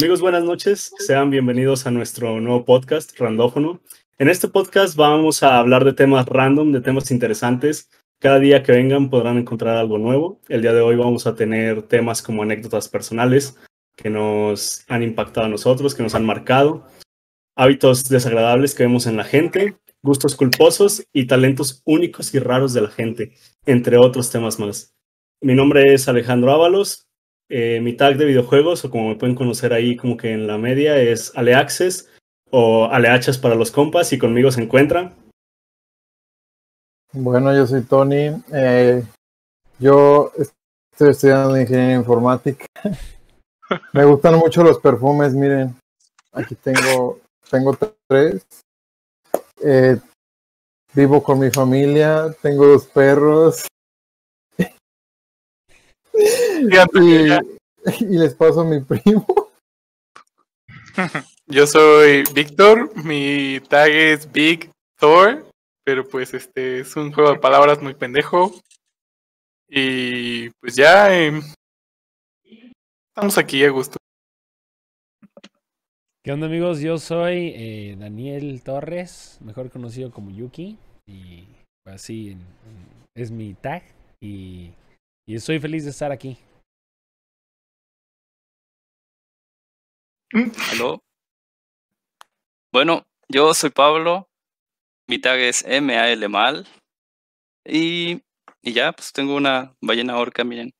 Amigos, buenas noches. Sean bienvenidos a nuestro nuevo podcast, Randófono. En este podcast vamos a hablar de temas random, de temas interesantes. Cada día que vengan podrán encontrar algo nuevo. El día de hoy vamos a tener temas como anécdotas personales que nos han impactado a nosotros, que nos han marcado, hábitos desagradables que vemos en la gente, gustos culposos y talentos únicos y raros de la gente, entre otros temas más. Mi nombre es Alejandro Ábalos, eh, mi tag de videojuegos, o como me pueden conocer ahí como que en la media, es Aleaxes o Aleachas para los compas y conmigo se encuentra. Bueno, yo soy Tony. Eh, yo estoy estudiando ingeniería informática. me gustan mucho los perfumes, miren. Aquí tengo, tengo tres. Eh, vivo con mi familia, tengo dos perros. Y, les paso a mi primo. Yo soy Víctor, mi tag es Big Thor, pero pues este es un juego de palabras muy pendejo. Y pues ya em, estamos aquí a gusto. ¿Qué onda amigos? Yo soy eh, Daniel Torres, mejor conocido como Yuki. Y así es mi tag. Y, y estoy feliz de estar aquí. Aló. Bueno, yo soy Pablo. Mi tag es MAL mal. Y, y ya, pues tengo una ballena orca, miren.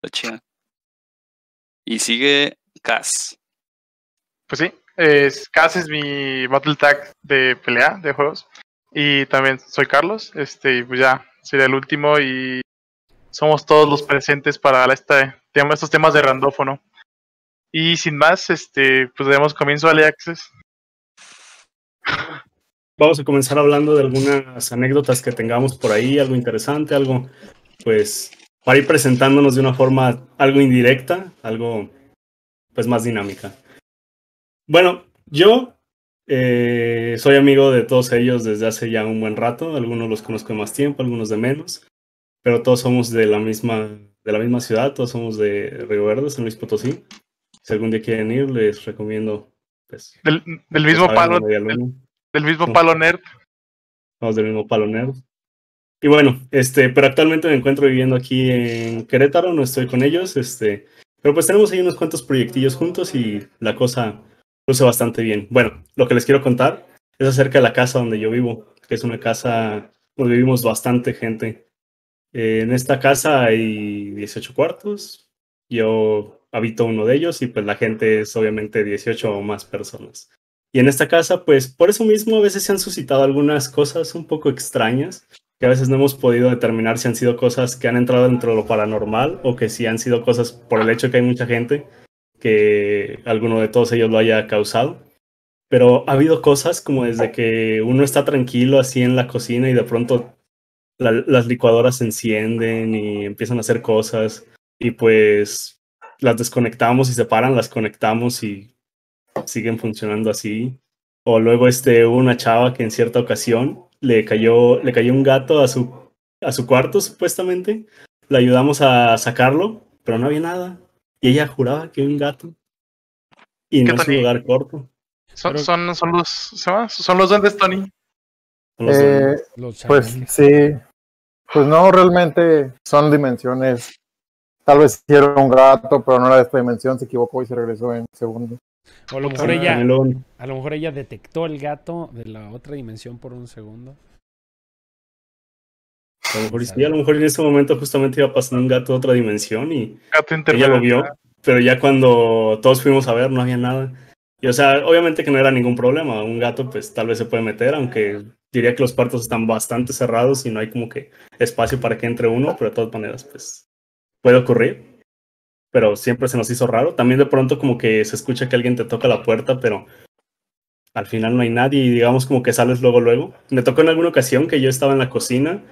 La china. Y sigue Cas. Pues sí, es, Cas es mi battle tag de pelea de juegos. Y también soy Carlos. Este, y pues ya, sería el último. Y somos todos los presentes para este tema, estos temas de randófono. Y sin más, este, pues demos comienzo a Access. Vamos a comenzar hablando de algunas anécdotas que tengamos por ahí, algo interesante, algo, pues, para ir presentándonos de una forma algo indirecta, algo, pues, más dinámica. Bueno, yo eh, soy amigo de todos ellos desde hace ya un buen rato, algunos los conozco de más tiempo, algunos de menos, pero todos somos de la misma, de la misma ciudad, todos somos de Río Verde, San Luis Potosí si algún día quieren ir, les recomiendo. Pues, del, mismo palo. Del, mismo palo nerd. Vamos del mismo palo nerd. Y bueno, este, pero actualmente me encuentro viviendo aquí en Querétaro, no estoy con ellos, este, pero pues tenemos ahí unos cuantos proyectillos juntos y la cosa luce bastante bien. Bueno, lo que les quiero contar es acerca de la casa donde yo vivo, que es una casa donde vivimos bastante gente. Eh, en esta casa hay 18 cuartos. Yo habito uno de ellos y pues la gente es obviamente 18 o más personas. Y en esta casa, pues por eso mismo a veces se han suscitado algunas cosas un poco extrañas, que a veces no hemos podido determinar si han sido cosas que han entrado dentro de lo paranormal o que si han sido cosas por el hecho que hay mucha gente que alguno de todos ellos lo haya causado. Pero ha habido cosas como desde que uno está tranquilo así en la cocina y de pronto las licuadoras se encienden y empiezan a hacer cosas y pues las desconectamos y se paran, las conectamos y siguen funcionando así. O luego este, hubo una chava que en cierta ocasión le cayó, le cayó un gato a su, a su cuarto, supuestamente. Le ayudamos a sacarlo, pero no había nada. Y ella juraba que había un gato. Y no es un lugar corto. Son, son, son, los, son los duendes, Tony. Eh, pues sí. Pues no, realmente son dimensiones Tal vez hicieron un gato, pero no era de esta dimensión, se equivocó y se regresó en segundo. O a lo mejor ella, a lo mejor ella detectó el gato de la otra dimensión por un segundo. A lo mejor, sí, a lo mejor en ese momento justamente iba pasando un gato de otra dimensión y ella lo vio, pero ya cuando todos fuimos a ver no había nada. Y o sea, obviamente que no era ningún problema, un gato pues tal vez se puede meter, aunque diría que los cuartos están bastante cerrados y no hay como que espacio para que entre uno, pero de todas maneras pues puede ocurrir, pero siempre se nos hizo raro. También de pronto como que se escucha que alguien te toca la puerta, pero al final no hay nadie y digamos como que sales luego, luego. Me tocó en alguna ocasión que yo estaba en la cocina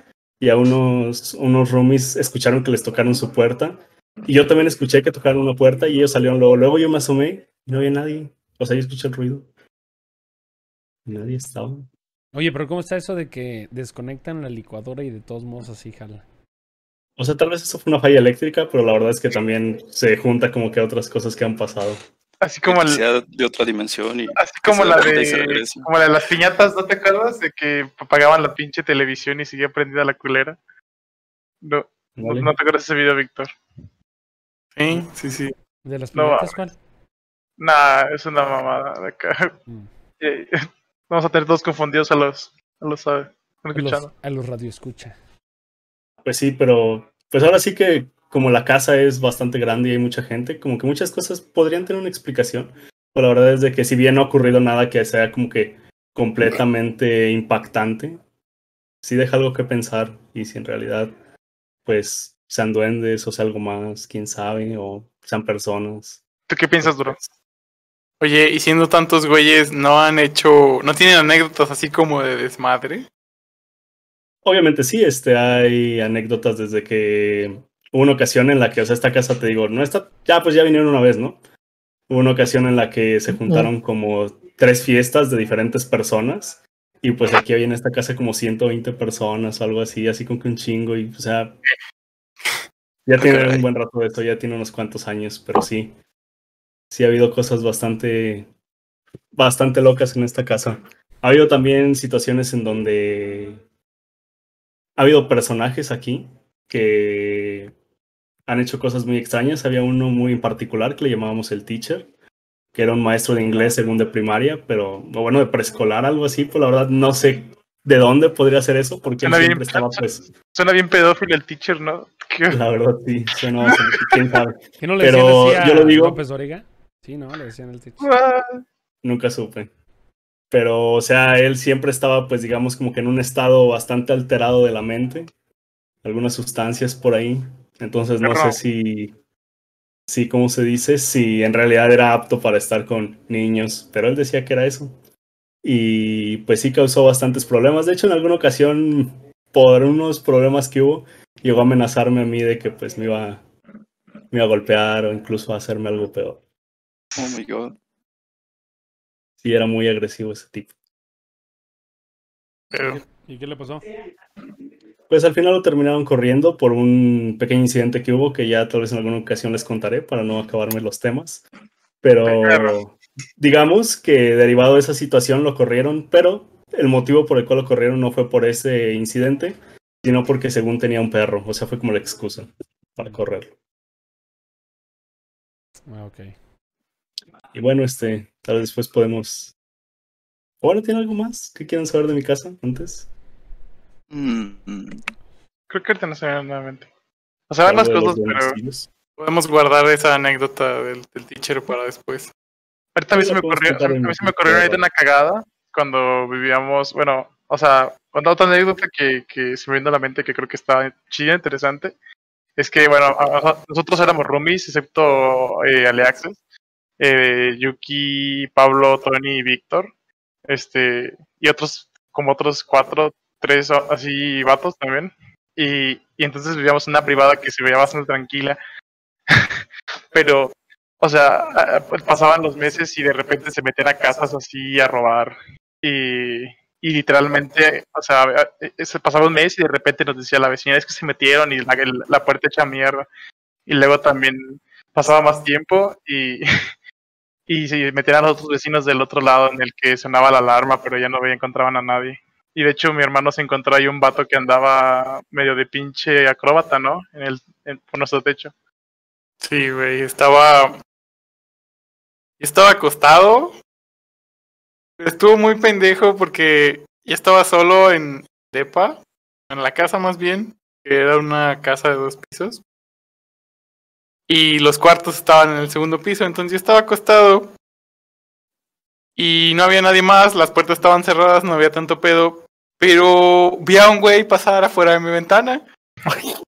y a unos, unos roomies escucharon que les tocaron su puerta y yo también escuché que tocaron una puerta y ellos salieron luego. Luego yo me asomé y no había nadie. O sea, yo escuché el ruido. Nadie estaba. Oye, pero ¿cómo está eso de que desconectan la licuadora y de todos modos así jala? O sea, tal vez eso fue una falla eléctrica, pero la verdad es que también se junta como que otras cosas que han pasado. Así como, el, de otra dimensión y así como la de como la de las piñatas, ¿no te acuerdas? De que apagaban la pinche televisión y seguía prendida la culera. No, no, ¿vale? no te acuerdas de ese video, Víctor. Sí, sí, sí. ¿De las No, piñatas cuál? Nah, es una mamada de acá. Mm. Vamos a tener todos confundidos a los, a los, a, los, a los radioescucha. Pues sí, pero pues ahora sí que como la casa es bastante grande y hay mucha gente, como que muchas cosas podrían tener una explicación. Pero la verdad es de que si bien no ha ocurrido nada que sea como que completamente impactante, sí deja algo que pensar y si en realidad pues sean duendes o sea algo más, quién sabe, o sean personas. ¿Tú qué piensas, Duro? Oye, y siendo tantos güeyes, ¿no han hecho, no tienen anécdotas así como de desmadre? Obviamente sí, este, hay anécdotas desde que hubo una ocasión en la que, o sea, esta casa, te digo, no está, ya pues ya vinieron una vez, ¿no? Hubo una ocasión en la que se juntaron como tres fiestas de diferentes personas y pues aquí había en esta casa como 120 personas o algo así, así como que un chingo y, o sea, ya tiene caray. un buen rato de esto, ya tiene unos cuantos años, pero sí, sí ha habido cosas bastante, bastante locas en esta casa. Ha habido también situaciones en donde ha habido personajes aquí que han hecho cosas muy extrañas. Había uno muy en particular que le llamábamos el teacher, que era un maestro de inglés según de primaria, pero o bueno, de preescolar, algo así, pues la verdad no sé de dónde podría ser eso, porque él Suena bien, siempre estaba pues, Suena bien pedófilo el teacher, ¿no? ¿Qué? la verdad sí, suena bastante, quién sabe. ¿Qué no le Pero decían así yo lo digo- López? Sí, ¿no? Le decían el techo. Ah, Nunca supe. Pero, o sea, él siempre estaba, pues, digamos, como que en un estado bastante alterado de la mente. Algunas sustancias por ahí. Entonces, no sé si, si, ¿cómo se dice? Si en realidad era apto para estar con niños. Pero él decía que era eso. Y, pues, sí causó bastantes problemas. De hecho, en alguna ocasión, por unos problemas que hubo, llegó a amenazarme a mí de que, pues, me iba, me iba a golpear o incluso a hacerme algo peor. Oh my god. Sí, era muy agresivo ese tipo. Pero, ¿Y qué le pasó? Pues al final lo terminaron corriendo por un pequeño incidente que hubo que ya tal vez en alguna ocasión les contaré para no acabarme los temas. Pero digamos que derivado de esa situación lo corrieron, pero el motivo por el cual lo corrieron no fue por ese incidente, sino porque según tenía un perro, o sea, fue como la excusa para correrlo. Ah, ok. Y bueno, este, tal vez después podemos... ¿O bueno, tiene algo más que quieran saber de mi casa antes? Mm, mm. Creo que ahorita no se me viene nuevamente. O sea, van las cosas, pero podemos guardar esa anécdota del, del teacher para después. ahorita a mí se me ocurrió, a mí se me ocurrió ahorita una cagada cuando vivíamos, bueno, o sea, cuando otra anécdota que, que se me vino a la mente que creo que está chida, interesante, es que, bueno, a- a- nosotros éramos roomies, excepto eh, Aleaxes, eh, Yuki, Pablo, Tony y Víctor, este, y otros, como otros cuatro, tres así vatos también, y, y entonces vivíamos en una privada que se veía bastante tranquila, pero o sea, pues, pasaban los meses y de repente se metían a casas así a robar. Y, y literalmente, o sea, a- e- se pasaba un mes y de repente nos decía la vecina, es que se metieron y la, la puerta hecha mierda. Y luego también pasaba más tiempo y, y se metían a los otros vecinos del otro lado en el que sonaba la alarma, pero ya no veía, encontraban a nadie. Y de hecho mi hermano se encontró ahí un vato que andaba medio de pinche acróbata, ¿no? En el, en, por nuestro techo. Sí, güey, estaba. Estaba acostado. Estuvo muy pendejo porque ya estaba solo en Depa, en la casa más bien, que era una casa de dos pisos. Y los cuartos estaban en el segundo piso, entonces yo estaba acostado. Y no había nadie más, las puertas estaban cerradas, no había tanto pedo. Pero vi a un güey pasar afuera de mi ventana.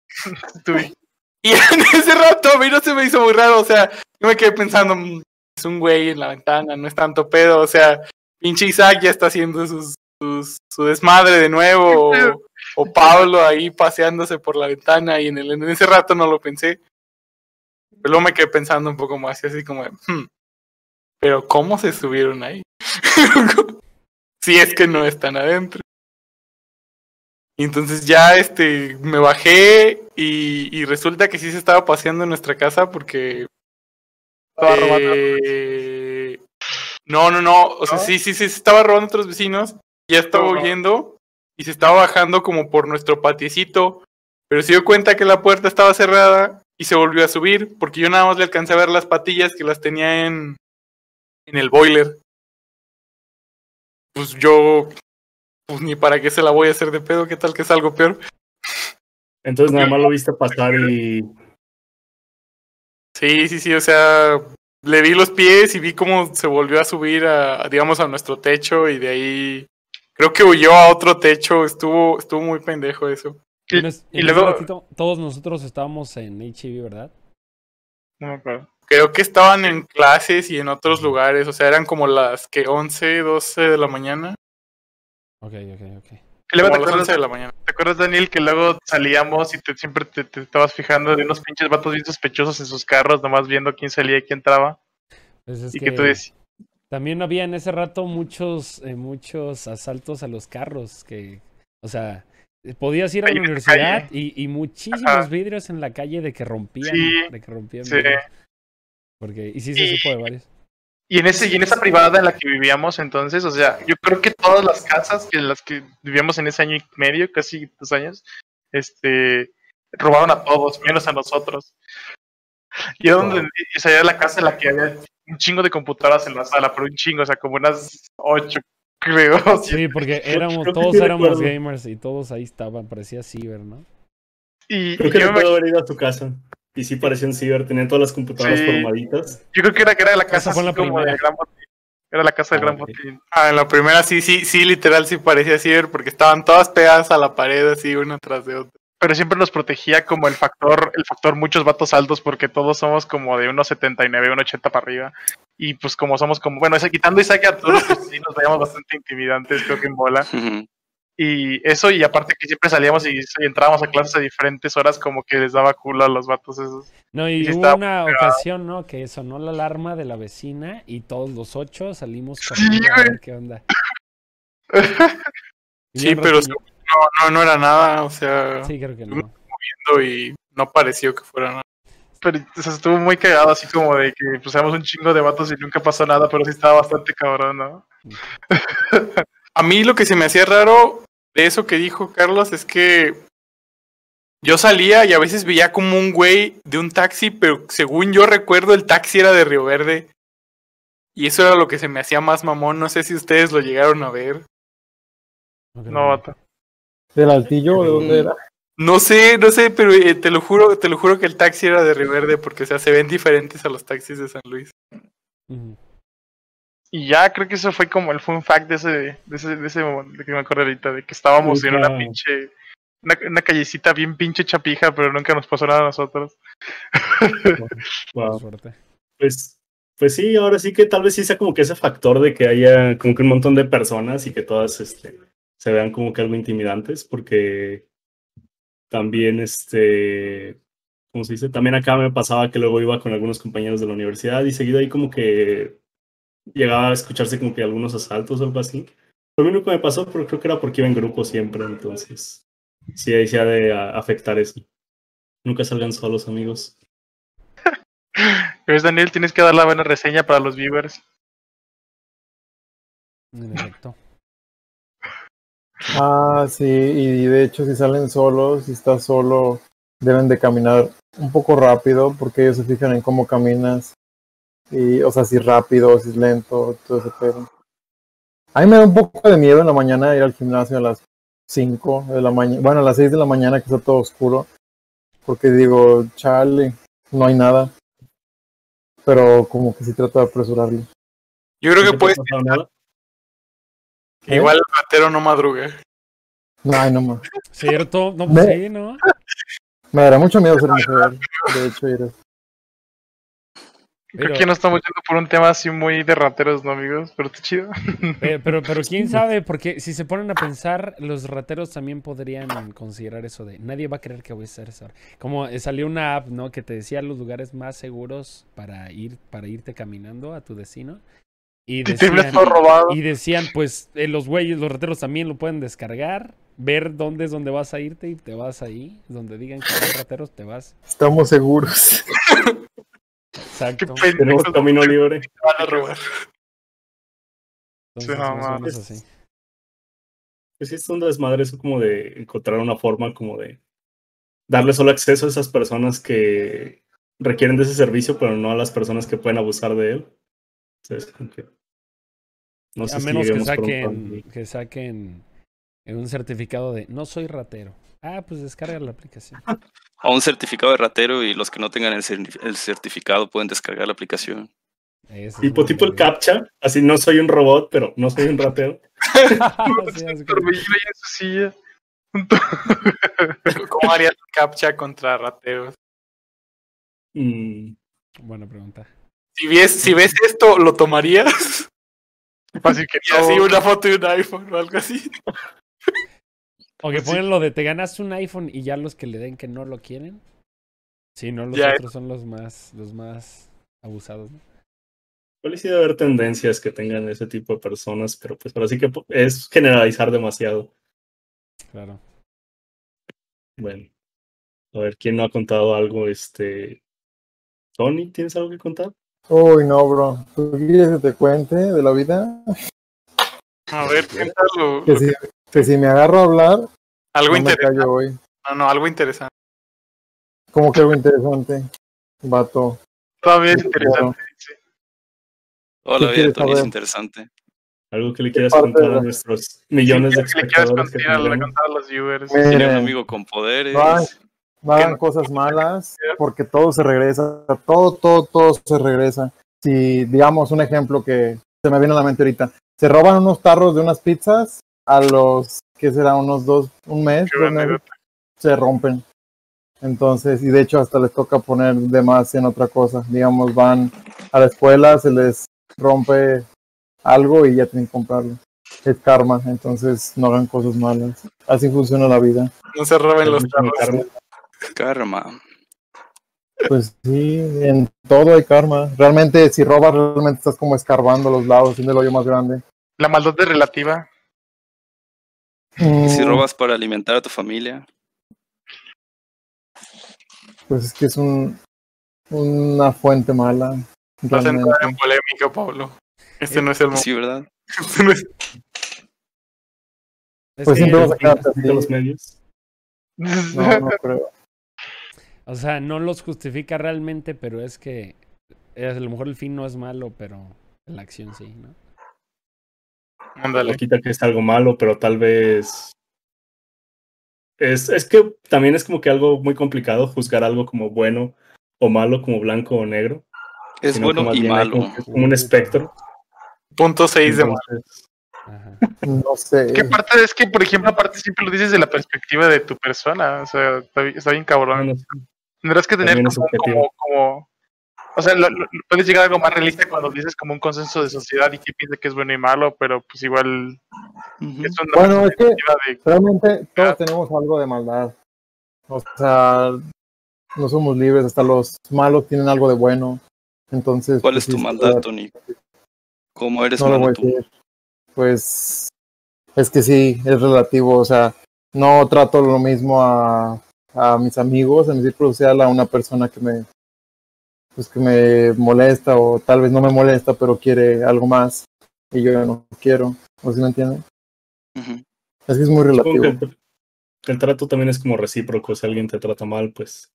Y en ese rato a mí no se me hizo muy raro, o sea, yo me quedé pensando, "Mm, es un güey en la ventana, no es tanto pedo, o sea, pinche Isaac ya está haciendo sus, sus- su desmadre de nuevo, o, o Pablo ahí paseándose por la ventana, y en, el, en ese rato no lo pensé. Pero luego me quedé pensando un poco más, y así como, de, "Hmm, pero ¿cómo se subieron ahí? si es que no están adentro. Y entonces ya este me bajé y, y resulta que sí se estaba paseando en nuestra casa porque Estaba robando. Eh, No, no, no. O sea, ¿No? sí, sí, sí, se estaba robando a otros vecinos. Ya estaba No, no. huyendo y se estaba bajando como por nuestro patiecito. Pero se dio cuenta que la puerta estaba cerrada y se volvió a subir porque yo nada más le alcancé a ver las patillas que las tenía en, en el boiler. Pues yo, pues ni para qué se la voy a hacer de pedo, qué tal que es algo peor. Entonces nada más lo viste pasar y Sí, sí, sí, o sea, le vi los pies y vi cómo se volvió a subir a, digamos, a nuestro techo y de ahí creo que huyó a otro techo, estuvo, estuvo muy pendejo eso. Y- En es- y en ese luego- ratito, todos nosotros estábamos en HEV, ¿verdad? No me acuerdo. Creo que estaban en clases y en otros lugares, o sea, eran como las que 11, 12 de la mañana. Ok, ok, ok. Y luego Como te acuerdas, 11 de la mañana. ¿te acuerdas, Daniel, que luego salíamos y te, siempre te, te estabas fijando de unos pinches vatos bien sospechosos en sus carros, nomás viendo quién salía y quién entraba? Pues es y que, que tú decías, también había en ese rato muchos, eh, muchos asaltos a los carros que, o sea, podías ir a la universidad y, y muchísimos Ajá. vidrios en la calle de que rompían, Sí, de que rompían. sí. Porque, y sí se Y- supo de varios. Y en ese y en esa privada en la que vivíamos entonces, o sea, yo creo que todas las casas que las que vivíamos en ese año y medio, casi dos años, este robaron a todos, menos a nosotros. Y era donde o sea, era la casa en la que había un chingo de computadoras en la sala, pero un chingo, o sea, como unas ocho, creo. Sí, porque éramos, creo todos éramos recuerdo. gamers y todos ahí estaban, parecía ciber, ¿no? Y, creo y que yo, me recuerdo haber ido a tu casa. Y sí parecían ciber, tenían todas las computadoras Sí. formaditas. yo creo que era que era la casa así la como primera. de Gran Botín. Era la casa del Ah, Gran ok. Botín. Ah, en la primera sí, sí, sí, literal sí parecía ciber porque estaban todas pegadas a la pared así una tras de otra. Pero siempre nos protegía como el factor, el factor muchos vatos altos, porque todos somos como de unos 79, 1,80 para arriba. Y pues como somos como, bueno, ese, quitando Isaac y Arturo, pues sí nos veíamos bastante intimidantes, creo que en bola. Y eso, y aparte que siempre salíamos y, y entrábamos a clases a diferentes horas, como que les daba culo a los vatos esos. No, y Sí, hubo una ocasión, ¿no? Que sonó la alarma de la vecina y todos los ocho salimos Sí, corriendo a ver qué onda. Sí, pero No, no, no era nada, o sea, Sí, creo que no. y no pareció que fuera nada. Pero o sea, estuvo muy cagado, así como de que pues éramos un chingo de vatos y nunca pasó nada, pero sí estaba bastante cabrón, ¿no? A mí lo que se me hacía raro de eso que dijo Carlos es que yo salía y a veces veía como un güey de un taxi, pero según yo recuerdo el taxi era de Río Verde. Y eso era lo que se me hacía más mamón, no sé si ustedes lo llegaron a ver. No, No. ¿Del altillo o de dónde era? No sé, no sé, pero eh, te lo juro, te lo juro que el taxi era de Río Verde porque o sea, se ven diferentes a los taxis de San Luis. Y ya creo que eso fue como el fun fact de ese, de ese, de ese momento de que me acuerdo ahorita, de que estábamos en una pinche, una, una callecita bien pinche chapija, pero nunca nos pasó nada a nosotros. Wow. Pues, pues sí, ahora sí que tal vez sí sea como que ese factor de que haya como que un montón de personas y que todas este, se vean como que algo intimidantes, porque también, este, ¿cómo se dice? También acá me pasaba que luego iba con algunos compañeros de la universidad y seguido ahí como que llegaba a escucharse como que algunos asaltos o algo así. Lo único que me pasó, pero creo que era porque iba en grupo siempre, entonces sí, ahí se ha de a- afectar eso. Nunca salgan solos, amigos. ¿Ves, Daniel? Tienes que dar la buena reseña para los viewers. En efecto. Ah, sí, y de hecho si salen solos, si estás solo, deben de caminar un poco rápido porque ellos se fijan en cómo caminas. Y, o sea, si rápido, si es lento, todo ese pedo. A mí me da un poco de miedo en la mañana ir al gimnasio a las 5 de la mañana, bueno, a las 6 de la mañana que está todo oscuro. Porque digo, chale, no hay nada. Pero como que sí trato de apresurarlo. Yo creo ¿No que puedes, ha igual el ratero no madruga. Ay, no más. ¿Cierto? No, Me- pues sí, ¿no? Me dará mucho miedo ser mujer. De hecho, ir Creo Pero- que no estamos yendo por un tema así muy de rateros, ¿no, amigos? Pero está chido. Eh, pero, pero quién sabe, porque si se ponen a pensar, los rateros también podrían considerar eso de nadie va a creer que voy a hacer eso. Como eh, salió una app, ¿no? Que te decía los lugares más seguros para ir, para irte caminando a tu destino. Y decían, y decían, pues, eh, los güeyes, los rateros también lo pueden descargar, ver dónde es donde vas a irte y te vas ahí. Donde digan que hay rateros, te vas. Estamos seguros. Exacto. Tenemos camino libre. te van a robar. Entonces, Sí, más o mamá. menos así. Pues sí, es un desmadre eso como de encontrar una forma como de darle solo acceso a esas personas que requieren de ese servicio, pero no a las personas que pueden abusar de él. No A si menos que saquen, que saquen en un certificado de no soy ratero. Ah, pues descarga la aplicación. O un certificado de ratero y los que no tengan el, cer- el certificado pueden descargar la aplicación. Tipo, tipo el captcha, así no soy un robot, pero no soy un ratero. Sí. ¿Cómo harías captcha contra rateros? Mm, Buena pregunta. Si ves, si ves esto, ¿lo tomarías? Fácil que Y así una foto de un iPhone o algo así. O que ponen lo de te ganaste un iPhone y ya los que le den que no lo quieren. Sí, no, los Ya. otros son los más, los más abusados. ¿no? Y sí debe haber tendencias que tengan ese tipo de personas, pero pues ahora sí que po- es generalizar demasiado. Claro. Bueno, a ver, ¿quién no ha contado algo? Este, Tony, ¿tienes algo que contar? Uy, no, bro. ¿Tú quieres que te cuente de la vida? A ver, cuéntalo. Que si, que si me agarro a hablar, Algo no interesante. hoy. No, no, algo interesante. Como que algo interesante. Vato. Todavía es Claro. interesante. sí. Toda ¿Qué la vida de Tony es interesante. Algo que le quieras contar de a nuestros millones de Sí, que le quieras espectadores que contar, le contar a los viewers. Tiene un amigo con poderes. Va. No hagan no- cosas malas porque todo se regresa, todo, todo, todo se regresa. Si, digamos, un ejemplo que se me viene a la mente ahorita, se roban unos tarros de unas pizzas a los, ¿qué será? Unos dos, un mes, meses, se rompen. Entonces, y de hecho hasta les toca poner de más en otra cosa. Digamos, van a la escuela, se les rompe algo y ya tienen que comprarlo. Es karma, entonces no hagan cosas malas. Así funciona la vida. No se roben los carros. Karma. Pues sí, en todo hay karma. Realmente, si robas, realmente estás como escarbando los lados, haciendo el hoyo más grande. La maldad es relativa. Y si Mm, robas para alimentar a tu familia. Pues es que es un, una fuente mala. Vas a entrar en polémica, Pablo. Este no es el momento. Sí, ¿verdad? Este no es- Es Pues siempre vas a quedarte así. De los medios. No, no creo. O sea, no los justifica realmente, pero es que eh, a lo mejor el fin no es malo, pero la acción sí, ¿no? Ándale. No quita que es algo malo, pero tal vez. Es, es que también es como que algo muy complicado juzgar algo como bueno o malo, como blanco o negro. Es sino bueno y malo. como, es como un espectro. Punto 6 de Ajá. No sé. Que aparte es que, por ejemplo, aparte siempre lo dices de la perspectiva de tu persona. O sea, está, bi- está bien cabrón. bueno, Tendrás que tener como, como, como- o sea, lo- lo- puedes llegar a algo más realista cuando dices como un consenso de sociedad y que piensa que es bueno y malo, pero pues igual Ujú. es una Bueno, es que de realmente todos tenemos algo de maldad. O sea, no somos libres, hasta los malos tienen algo de bueno. Entonces. ¿Cuál pues, es tu sí, maldad, Tony? ¿Cómo eres No lo voy malo a tú? decir. Pues es que sí, es relativo. O sea, no trato lo mismo a, a mis amigos, a mi círculo social, a una persona que me, pues que me molesta o tal vez no me molesta, pero quiere algo más y yo no quiero. ¿O si me entienden? Es que es muy relativo. el, el trato también es como recíproco. Si alguien te trata mal, pues.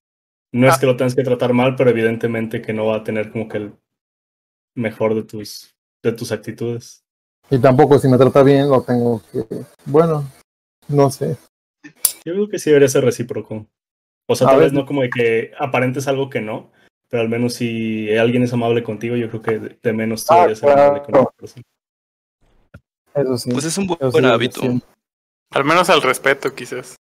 No es que lo tengas que tratar mal, pero evidentemente que no va a tener como que el mejor de tus, de tus actitudes. Y tampoco si me trata bien, lo tengo que. Bueno, no sé. Yo creo que sí debería ser recíproco. O sea, A tal ver. vez no como de que aparentes algo que no, pero al menos si alguien es amable contigo, yo creo que de, menos tú Ah, deberías ser amable con esa persona. Eso sí. Pues es un buen sí, hábito. sí. Al menos al respeto, quizás.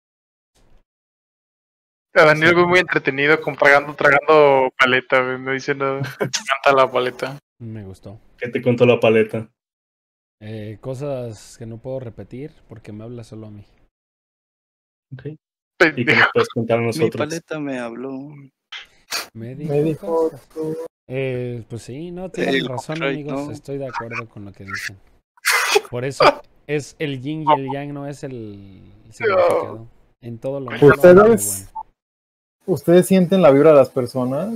A Daniel fue muy entretenido como tragando, paleta, no dice nada. Canta la paleta. Me gustó. ¿Qué te contó la paleta? Eh, cosas que no puedo repetir porque me habla solo a mí. ¿Y qué nos puedes contar a Mi nosotros? paleta me habló. Me dijo, Me dijo. cosas. Eh, pues sí, no, tienen El razón, amigos. ¿no? Estoy de acuerdo con lo que dicen. Por eso es el yin y el yang, no es el significado. En todo lo ¿Ustedes? bueno. ¿Ustedes sienten la vibra de las personas?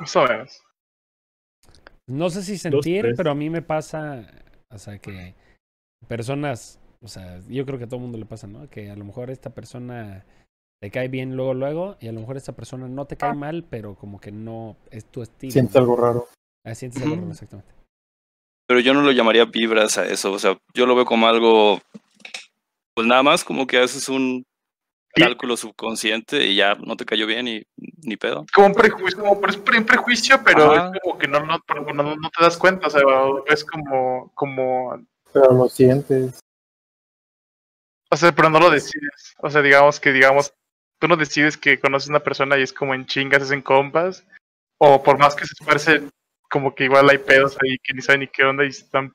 Menos. No sé si sentir, pero a mí me pasa, o sea, que personas, o sea, yo creo que a todo el mundo le pasa, ¿no? Que a lo mejor esta persona te cae bien luego, luego, y a lo mejor esta persona no te cae mal, pero como que no es tu estilo. Sientes ¿no? algo raro. Ah, sientes algo raro, exactamente. Pero yo no lo llamaría vibras a eso. O sea, yo lo veo como algo. Pues nada más como que haces un Sí. cálculo subconsciente y ya no te cayó bien y ni pedo. Como un prejuicio, como un prejuicio, pero Ajá. es como que no, no, no, no te das cuenta, o sea, es como, como, Pero lo sientes. O sea, pero no lo decides. O sea, digamos que, digamos, tú no decides que conoces a una persona y es como en chingas, es en compas, o por más que se esfuercen, como que igual hay pedos ahí que ni saben ni qué onda y están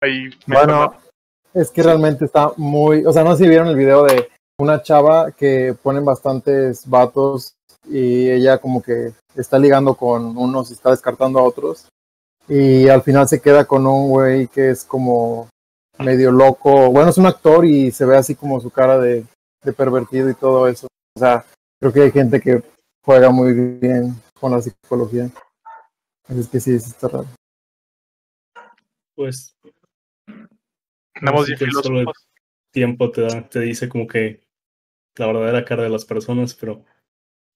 ahí. Bueno, es que realmente está muy. O sea, no sé si vieron el video de una chava que ponen bastantes vatos y ella como que está ligando con unos y está descartando a otros. Y al final se queda con un güey que es como medio loco. Bueno, es un actor y se ve así como su cara de, de pervertido y todo eso. O sea, creo que hay gente que juega muy bien con la psicología. Así es que sí, sí está raro. Pues Andamos bien que solo- filósofos. tiempo te da, te dice como que la verdadera cara de las personas, pero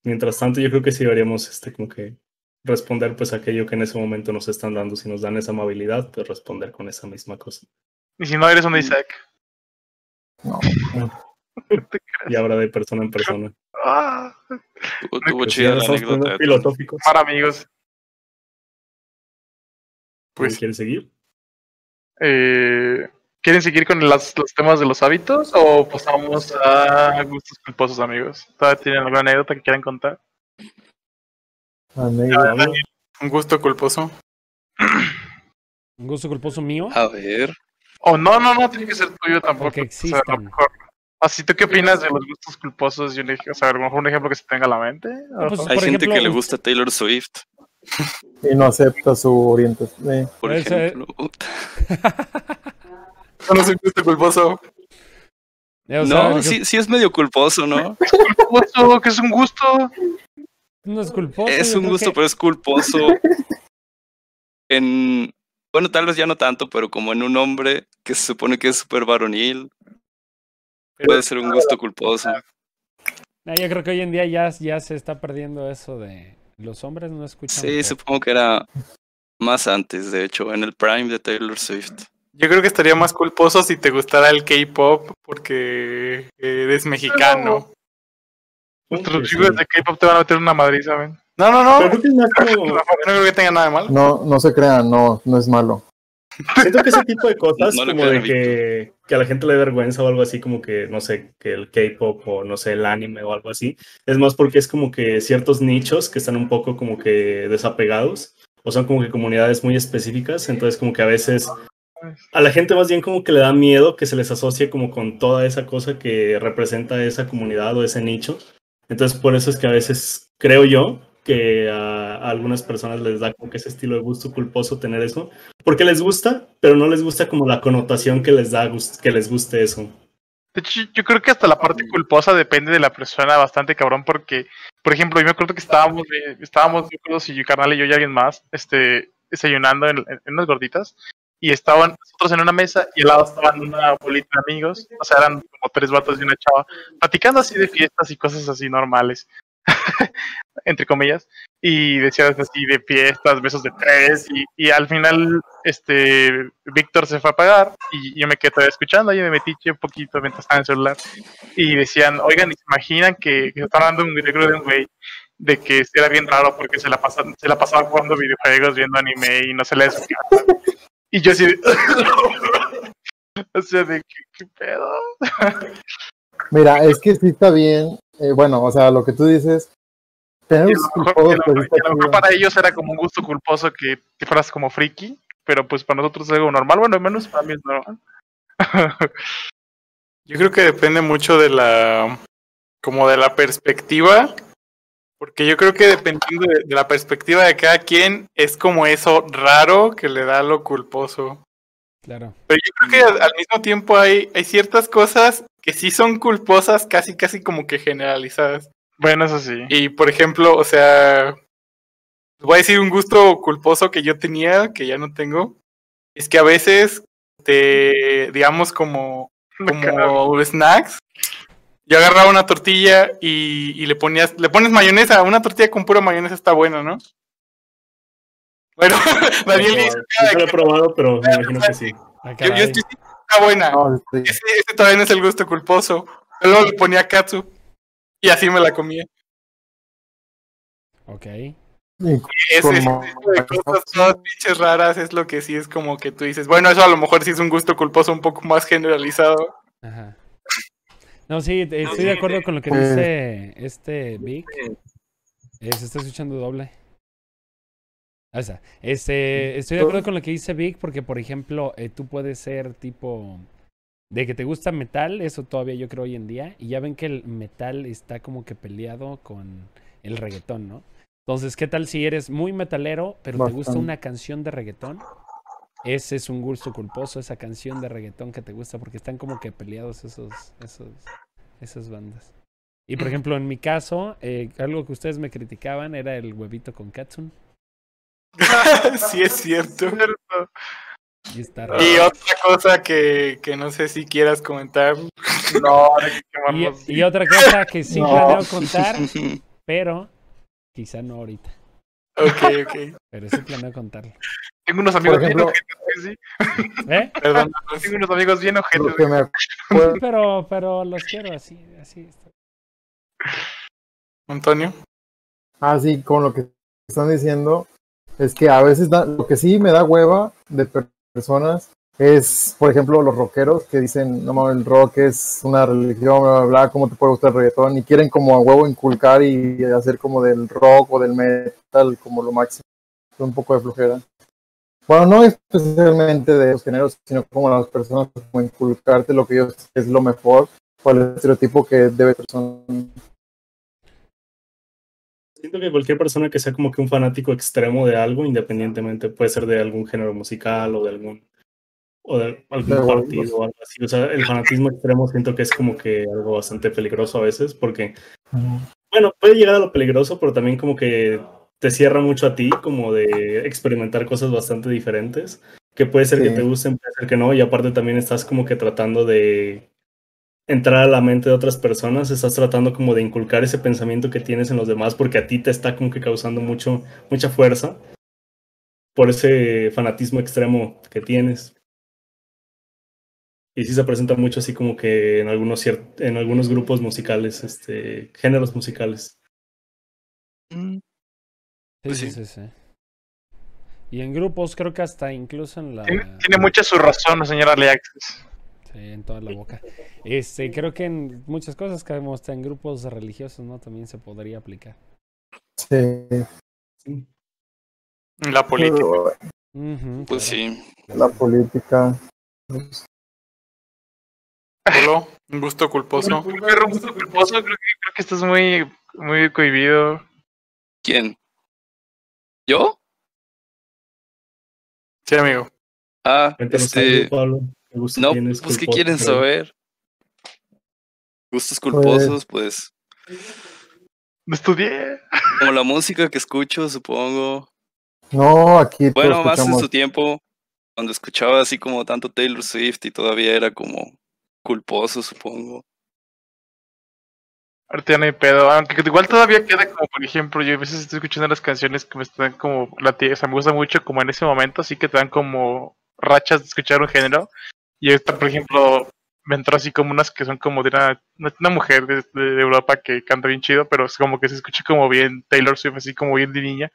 mientras tanto yo creo que sí deberíamos este como que responder pues aquello que en ese momento nos están dando, si nos dan esa amabilidad, pues responder con esa misma cosa. Y si no eres un Isaac. No. Y ahora de persona en persona. Ah, Pues, chida la anécdota. filosóficos. para amigos. Pues- ¿Quieres seguir? Eh, ¿Quieren seguir con las- los temas de los hábitos o pasamos a gustos culposos, amigos? ¿Todavía tienen alguna anécdota que quieran contar? Anécdota. Un gusto culposo. Un gusto culposo mío. A ver. O no, no, no, tiene que ser tuyo tampoco. que O sea, a lo mejor- Así, ¿tú qué opinas de los gustos culposos? Y un o sea, a lo mejor un ejemplo que se tenga a la mente. Pues, Hay gente ejemplo, que le us- gusta Taylor Swift, Y no acepta su orientación. Eh, por ejemplo. Eso no es un gusto culposo. O sea, no, que sí, sí es medio culposo, ¿no? Culposo, que es un gusto. No es culposo. Es un gusto, que- pero es culposo. En. Bueno, tal vez ya no tanto, pero como en un hombre que se supone que es súper varonil. Puede ser un gusto culposo. Ah, yo creo que hoy en día ya, ya se está perdiendo eso de los hombres no escuchan. Sí, supongo que era más antes, de hecho, en el prime de Taylor Swift. Yo creo que estaría más culposo si te gustara el K-pop porque eres mexicano. Nuestros Sí. chicos de K-pop te van a meter una madrid, ¿saben? No, no, no. Pero creo que es más No, como, no creo que tenga nada de malo. No, no se crean, no, no es malo. siento que ese tipo de cosas, No le como de a que, que a la gente le dé vergüenza o algo así, como que, no sé, que el K-pop o no sé, el anime o algo así, es más porque es como que ciertos nichos que están un poco como que desapegados o son como que comunidades muy específicas, entonces como que a veces a la gente más bien como que le da miedo que se les asocie como con toda esa cosa que representa esa comunidad o ese nicho. Entonces por eso es que a veces creo yo que a, a algunas personas les da como que ese estilo de gusto culposo tener eso, porque les gusta, pero no les gusta como la connotación que les da que les guste eso. De hecho, yo creo que hasta la parte culposa depende de la persona bastante cabrón, porque, por ejemplo, yo me acuerdo que estábamos, eh, estábamos, yo creo, si yo, carnal y yo y alguien más, este, desayunando en, en- en unas gorditas, y estaban nosotros en una mesa y al lado estaban una bolita de amigos, o sea, eran como tres vatos y una chava, platicando así de fiestas y cosas así normales, entre comillas, y decían así de fiestas, besos de tres, y, al final, este, Víctor se fue a pagar y yo me quedé escuchando, y me metí un poquito mientras estaba en el celular, y decían, oigan, ¿y se imaginan que, que se están dando un video de un güey de que era bien raro porque se la, se la pasaba jugando videojuegos, viendo anime y no se le? Y yo así o sea, de qué pedo. Mira, es que sí está bien. eh, bueno, o sea, lo que tú dices. Tener Y a lo mejor, lo lo para ellos era como un gusto culposo que, que fueras como friki, pero pues para nosotros es algo normal, bueno, al menos para mí es normal. Yo creo que depende mucho de la, como de la perspectiva, porque yo creo que dependiendo de, de la perspectiva de cada quien, es como eso raro que le da lo culposo. Claro. Pero yo creo que al, al mismo tiempo hay, hay ciertas cosas que sí son culposas, casi, casi como que generalizadas. Bueno, eso sí. Y por ejemplo, o sea, voy a decir un gusto culposo que yo tenía, que ya no tengo. Es que a veces, te, digamos, como, como snacks, yo agarraba una tortilla y, y le ponías, le pones mayonesa, una tortilla con pura mayonesa está buena, ¿no? Bueno, Daniel dice Nunca lo he probado, pero me imagino que sí. Ah, yo, yo estoy está buena. No, sí. Ese, ese todavía no es el gusto culposo. Luego le ponía katsu y así me la comía. Ok. Ese, tipo de cosas todas pinches raras es lo que sí es como que tú dices, bueno, eso a lo mejor sí es un gusto culposo un poco más generalizado. Ajá. No, sí, eh, estoy de acuerdo con lo que dice este Vic. Eh, se está escuchando doble. Ahí está. Este, estoy de acuerdo con lo que dice Vic porque, por ejemplo, eh, tú puedes ser tipo de que te gusta metal, eso todavía yo creo hoy en día, y ya ven que el metal está como que peleado con el reggaetón, ¿no? Entonces, ¿qué tal si eres muy metalero, pero te gusta una canción de reggaetón? Ese es un gusto culposo, esa canción de reggaetón que te gusta, porque están como que peleados esos, esos, esas bandas. Y por ejemplo, en mi caso, eh, algo que ustedes me criticaban era el huevito con Katsun. sí es cierto. Y está Y raro. otra cosa que, que no sé si quieras comentar. No, ahora hay que Y, y otra cosa que sí No. planeo contar, pero quizá no ahorita. Ok, ok. Pero sí planeo contarlo. Tengo unos amigos ejemplo- bien ojetes, sí. ¿Eh? Perdón. Tengo unos amigos bien ojetes. me Pero, pero los quiero así, así. está. Antonio. ah, sí, con lo que están diciendo, es que a veces da- lo que sí me da hueva de per- personas es, por ejemplo, los rockeros que dicen, no el rock es una religión, bla, bla, bla, ¿cómo te puede gustar el reggaetón? Y quieren como a huevo inculcar y hacer como del rock o del metal como lo máximo. Un poco de flojera. Bueno, no especialmente de los géneros, sino como las personas, como inculcarte lo que ellos es lo mejor o el estereotipo que debe ser. Siento que cualquier persona que sea como que un fanático extremo de algo, independientemente, puede ser de algún género musical o de algún o de algún partido o algo así. O sea, el fanatismo extremo siento que es como que algo bastante peligroso a veces, porque, bueno, puede llegar a lo peligroso, pero también como que te cierra mucho a ti, como de experimentar cosas bastante diferentes, que puede ser que te gusten, puede ser que no, y aparte también estás como que tratando de entrar a la mente de otras personas, estás tratando como de inculcar ese pensamiento que tienes en los demás porque a ti te está como que causando mucho, mucha fuerza por ese fanatismo extremo que tienes. Y sí se presenta mucho así como que en algunos, en algunos grupos musicales, este, géneros musicales. Mm, Sí, Pues sí, sí. sí, sí. Y en grupos, creo que hasta incluso en la. Tiene, tiene mucha su razón, señora Alexis. Sí, en toda la boca. Este, creo que en muchas cosas, como hasta en grupos religiosos, ¿no? También se podría aplicar. Sí. Sí. La política. Pues claro. sí. La política. Solo un gusto culposo. Un gusto culposo, creo que, creo que estás muy, muy cohibido. ¿Quién? ¿Yo? Sí, amigo. Ah, este. Pablo, ¿qué gusto No, tienes pues ¿qué quieren saber? Gustos culposos, pues. No estudié. Como la música que escucho, supongo. No, aquí Bueno, más en su tiempo, cuando escuchaba así como tanto Taylor Swift y todavía era como culposo, supongo. Ahorita ya no hay pedo. Aunque igual todavía queda como, por ejemplo, yo a veces estoy escuchando las canciones que me están como. La o sea, me gusta mucho como en ese momento, así que te dan como rachas de escuchar un género. Y ahorita, por ejemplo, me entró así como unas que son como de una, una mujer de, de Europa que canta bien chido, pero es como que se escucha como bien Taylor Swift, así como bien de niña.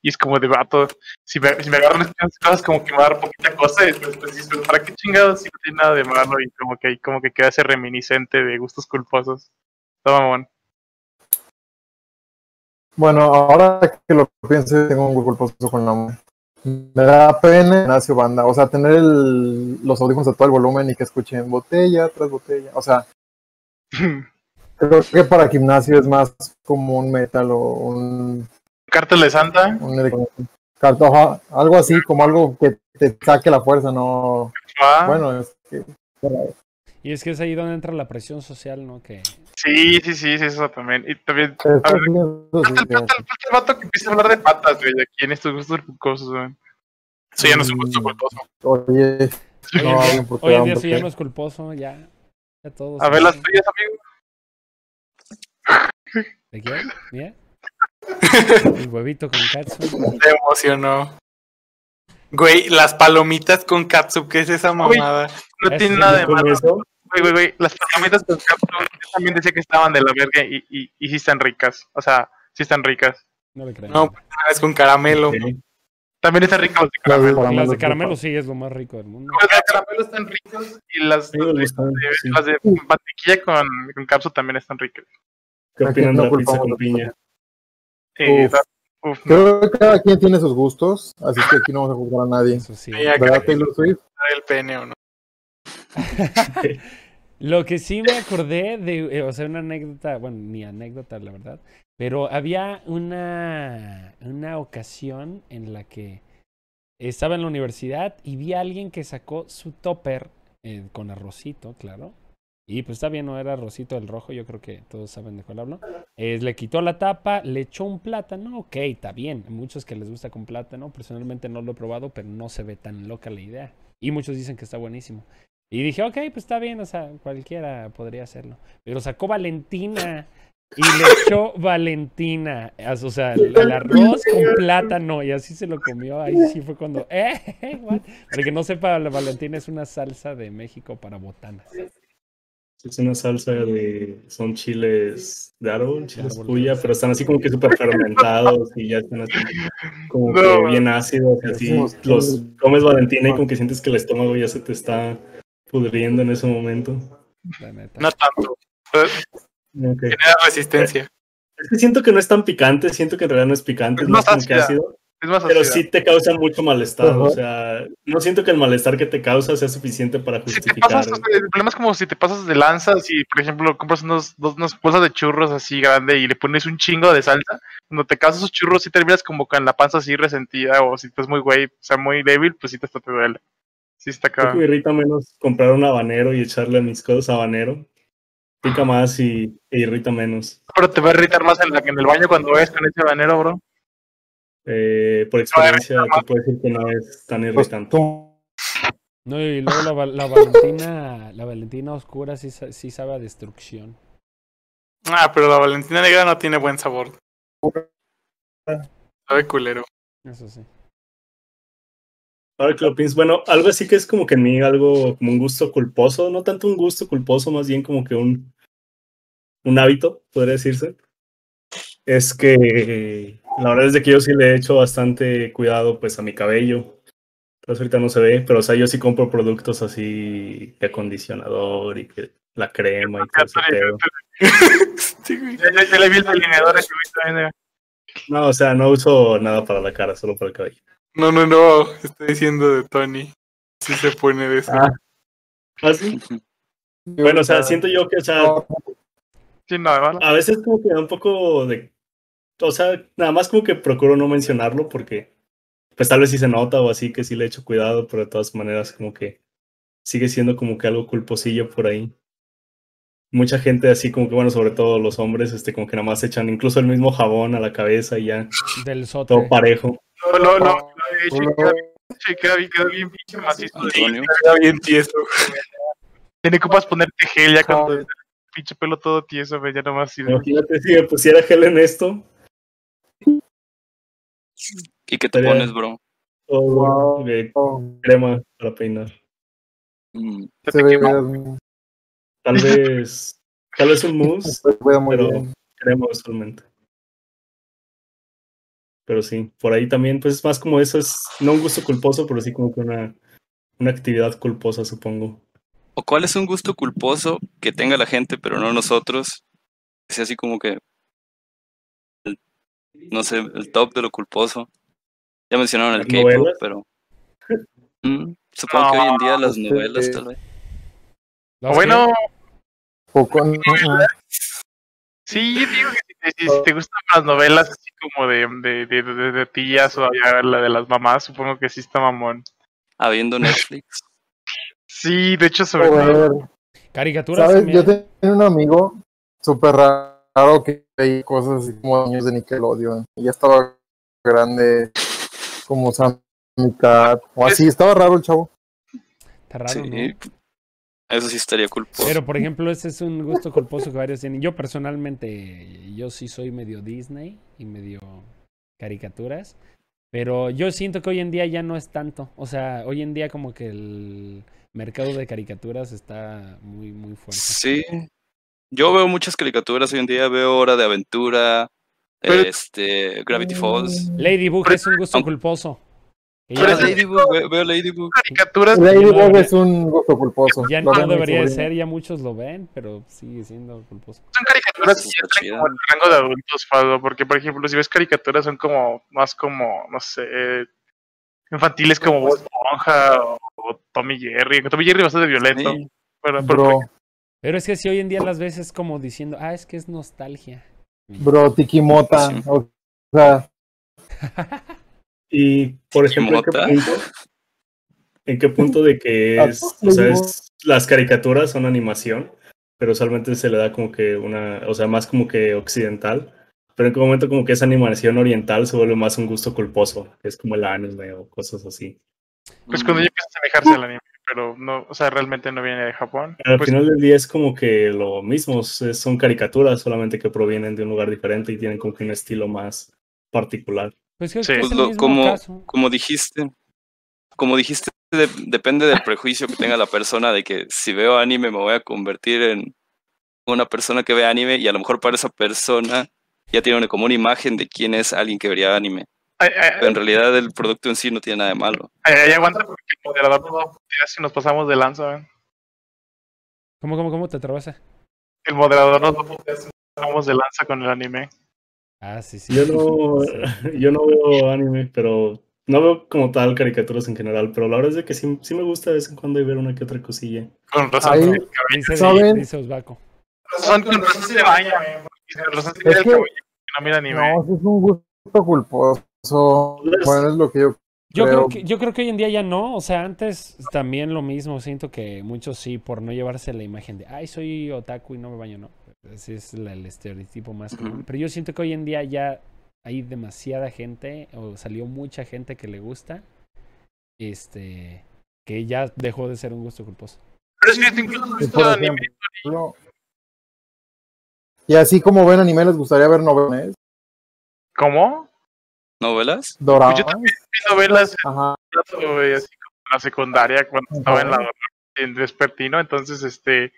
Y es como de vato. Si me, si me agarran estas cosas, como que me va a dar poquita cosa. Y después, pues, ¿para qué chingados? Si no tiene nada de malo. Y como que ahí como que queda ese reminiscente de gustos culposos. Está mamón. Bueno, ahora que lo pienso, tengo un culposo con la música. Me da pena Ignacio Banda, o sea, tener el- los audífonos a todo el volumen y que escuchen botella tras botella. O sea, creo que para gimnasio es más como un metal o un, Cártel de Santa. un cartoja, algo así, como algo que te saque la fuerza, no. Ah, Bueno, es que. Y es que es ahí donde entra la presión social, ¿no? Que Sí, sí, sí, sí, eso también. Y también. Ver, falta el vato que empieza a hablar de patas, güey, aquí en estos gustos culposos, güey. Eso ya no es un gusto culposo. Oye, Hoy en no hoy en día eso ya no es culposo, ya. Ya todos. A ver las tuyas, amigo. ¿De qué? ¿Mía? El huevito con katsu. Me emocionó. Güey, las palomitas con catsup, ¿qué es esa mamada? No tiene nada de malo. eso, Güey, güey, güey. Las palomitas con capsule yo también decía que estaban de la verga y, y, y sí están ricas. O sea, sí están ricas. No le creo. No, es con caramelo. También están ricas las de Las de caramelo. Las de sí, caramelo sí es lo más rico del mundo. Las de caramelo están ricas y las, de, sí. las de mantequilla con, con cápsula también están ricas. ¿Qué Aquí opinan de no la pizza culpamos con a- piña? Uf. uf, no, Creo que cada quien tiene sus gustos, así que aquí no vamos a juzgar a nadie. Eso sí. ¿Verdad, Taylor Swift? el pene o no. Lo que sí me acordé de, eh, o sea, una anécdota, bueno, ni anécdota, la verdad, pero había una, una ocasión en la que estaba en la universidad y vi a alguien que sacó su topper eh, con arrocito, claro. Y pues está bien, no era arrocito el rojo, yo creo que todos saben de cuál hablo. Eh, le quitó la tapa, le echó un plátano, ok, está bien. Muchos que les gusta con plátano, personalmente no lo he probado, pero no se ve tan loca la idea. Y muchos dicen que está buenísimo. Y dije, ok, pues está bien, o sea, cualquiera podría hacerlo. Pero sacó Valentina y le echó Valentina, o sea, el, el arroz con plátano y así se lo comió. Ahí sí fue cuando, eh, what? Para que no sepa, la Valentina es una salsa de México para botanas. Es una salsa de. Son chiles de árbol, chiles puya, sí. pero están así como que súper fermentados y ya están así como No, que bien ácidos y así. Los comes Valentina y como que sientes que el estómago ya se te está pudriendo en ese momento. La neta. No tanto. Genera resistencia. Es que siento que no es tan picante, siento que en realidad no es picante, es Es más más como que ácida. ácido, es más pero sí te causa mucho malestar. O sea, no siento que el malestar que te causa sea suficiente para Si te justificar. pasas, el problema es como si te pasas de lanza, si por ejemplo compras unos, dos, unas bolsas de churros así grande y le pones un chingo de salsa, cuando te causas esos churros si terminas como con la panza así resentida o si estás muy güey, o sea, muy débil, pues sí te, hasta te duele. Sí está Creo que acá. me irrita menos comprar un habanero y echarle a mis cosas habanero. Pica más y e irrita menos. Pero te va a irritar más en, la, en el baño cuando ves con ese banero, bro. Eh, por experiencia, te puedo decir que no es tan Pues irritante. No, y luego la, val- la Valentina, la Valentina oscura sí, sí sabe a destrucción. Ah, pero la Valentina negra no tiene buen sabor. Sabe culero. Eso sí. Ahora que lo pienso, bueno, algo así que es como que en mí algo como un gusto culposo, no tanto un gusto culposo, más bien como que un, un hábito, podría decirse. Es que la verdad es de que yo sí le he hecho bastante cuidado pues a mi cabello. Pues ahorita no se ve, pero o sea, yo sí compro productos así de acondicionador y que la crema y todo ese. Sí, ya le vi el delineador a ese güey también, eh. No, o sea, no uso nada para la cara, solo para el cabello. No, no, no. Estoy diciendo de Tony. Si se pone de eso. Ah. ¿Ah, sí? Bueno, o sea, siento yo que, o sea, Sí, no, a veces como que da un poco de... O sea, nada más como que procuro no mencionarlo porque pues tal vez sí se nota o así que sí le echo cuidado, pero de todas maneras como que sigue siendo como que algo culposillo por ahí. Mucha gente así como que, bueno, sobre todo los hombres, este, como que nada más echan incluso el mismo jabón a la cabeza y ya Del sote. todo parejo. Lo, lo, lo, lo he hecho y Uno- queda, queda bien, queda bien pinche macizo. Está bien tieso. Tiene que ocupas ponerte gel ya cuando el pinche pelo todo tieso, güey, ya nomás sirve. Imagínate si me pusiera gel en esto. ¿Y qué te pones, bro? O Wow. oh, crema para peinar. Mm, Se ve. Tal vez, tal vez un mousse. pero- crema usualmente. Pero sí, por ahí también, pues es más como eso, es no un gusto culposo, pero sí como que una, una actividad culposa, supongo. ¿O cuál es un gusto culposo que tenga la gente, pero no nosotros? Sea así como que. el- no sé, el top de lo culposo. Ya mencionaron el ¿Las K-pop, novelas? pero. Mm, supongo que hoy en día las este, novelas, tal vez. ¿Las Bueno, Poco, no, no. sí, yo digo que si te, si- si te gustan las novelas como de, de, de, de- de tías o la de las mamás, supongo que sí está mamón. Habiendo Netflix. Sí, de hecho, sobre todo. Caricaturas ¿Sabes? también. Yo tenía un amigo súper raro que veía cosas así como años de Nickelodeon. Y ya estaba grande, como Sammy Cat, o así. Estaba raro el chavo. Está raro, Sí, ¿no? Eso sí estaría culposo. Pero, por ejemplo, ese es un gusto culposo que varios tienen. Yo personalmente, yo sí soy medio Disney y medio caricaturas. Pero yo siento que hoy en día ya no es tanto. O sea, hoy en día como que el mercado de caricaturas está muy, muy fuerte. Sí. Yo veo muchas caricaturas hoy en día, veo Hora de Aventura, Pero- este, Gravity Falls. Ladybug es un gusto culposo. Es Ladybug, ve- veo Ladybug. Caricaturas. Ladybug es un gusto culposo. ya no debería de ser, ya muchos lo ven, pero sigue siendo culposo. Son caricaturas que ya como en el rango de adultos, Pablo, porque por ejemplo, si ves caricaturas son como más como, no sé, infantiles como Bob Esponja o, o Tommy Jerry. Tommy Jerry bastante violento. Sí. Pero, pero, Pero es que si hoy en día las ves es como diciendo, ah, es que es nostalgia. bro, Tiki Mota. O sea, Y, por ejemplo, ¿en qué punto? ¿En qué punto de que A es, o sea, es- las caricaturas son animación, pero usualmente se le da como que una, o sea, más como que occidental, pero en qué momento como que esa animación oriental se vuelve más un gusto culposo, que es como el anime o cosas así. pues cuando ya empieza a asemejarse al anime, pero no, o sea, realmente no viene de Japón. Al Pues, final del día es como que lo mismo, son caricaturas, solamente que provienen de un lugar diferente y tienen como que un estilo más particular. Pues creo Sí. que es el mismo como- caso. Como dijiste, como dijiste, de- depende del prejuicio que tenga la persona de que si veo anime me voy a convertir en una persona que ve anime y a lo mejor para esa persona ya tiene una, como una imagen de quién es alguien que vería anime. ay, ay, Pero en realidad el producto en sí no tiene nada de malo. ay, ay, aguanta porque el moderador no va a putear si nos pasamos de lanza, ¿ven? ¿Cómo, cómo, cómo te atravesa? El moderador nos va a putear si nos pasamos de lanza con el anime. Ah, sí, sí. Yo no, sí. yo no veo anime, pero no veo como tal caricaturas en general, pero la verdad es de que sí, sí me gusta de vez en cuando ver una que otra cosilla. Con razón. Ahí- el cabello. Dice, ¿Saben? dice. Razón, con razón se baña, ¿ven? Con razón se Es que- no mira anime. no, es un gusto culposo. Bueno, es lo que yo Yo creo, creo. que, yo creo que hoy en día ya no, o sea, antes también lo mismo, siento que muchos sí, por no llevarse la imagen de, ay, soy otaku y no me baño, no. Ese es la- el estereotipo más común. Pero yo siento que hoy en día ya hay demasiada gente, o salió mucha gente que le gusta, este, que ya dejó de ser un gusto culposo. Pero es que incluso no anime. y así como ven anime, les gustaría ver novelas, ¿Cómo? ¿Novelas? doramas. Yo también vi novelas Ajá. güey, así como en la secundaria cuando estaba en la en vespertino, entonces este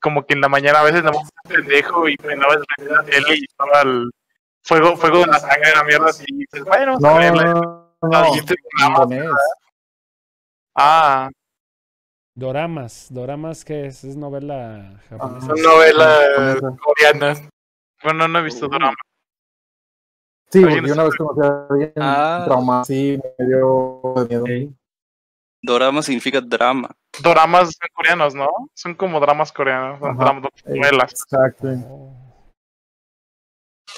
como que en la mañana a veces más estaba pendejo y prendaba el- la tele y estaba el fuego, fuego en la sangre, la mierda así, y dices, bueno, vamos a No, verla. no, no, no. Ah, Doramas, doramas que es, es novela japonesa. son novelas coreanas. Bueno, no he visto drama. Sí, Alguien porque yo una vez conocí a alguien Ah. traumado, sí, me dio miedo. Ok. Dorama significa drama. Doramas son coreanos, ¿no? Son como dramas coreanos, son dramas, novelas. Exacto.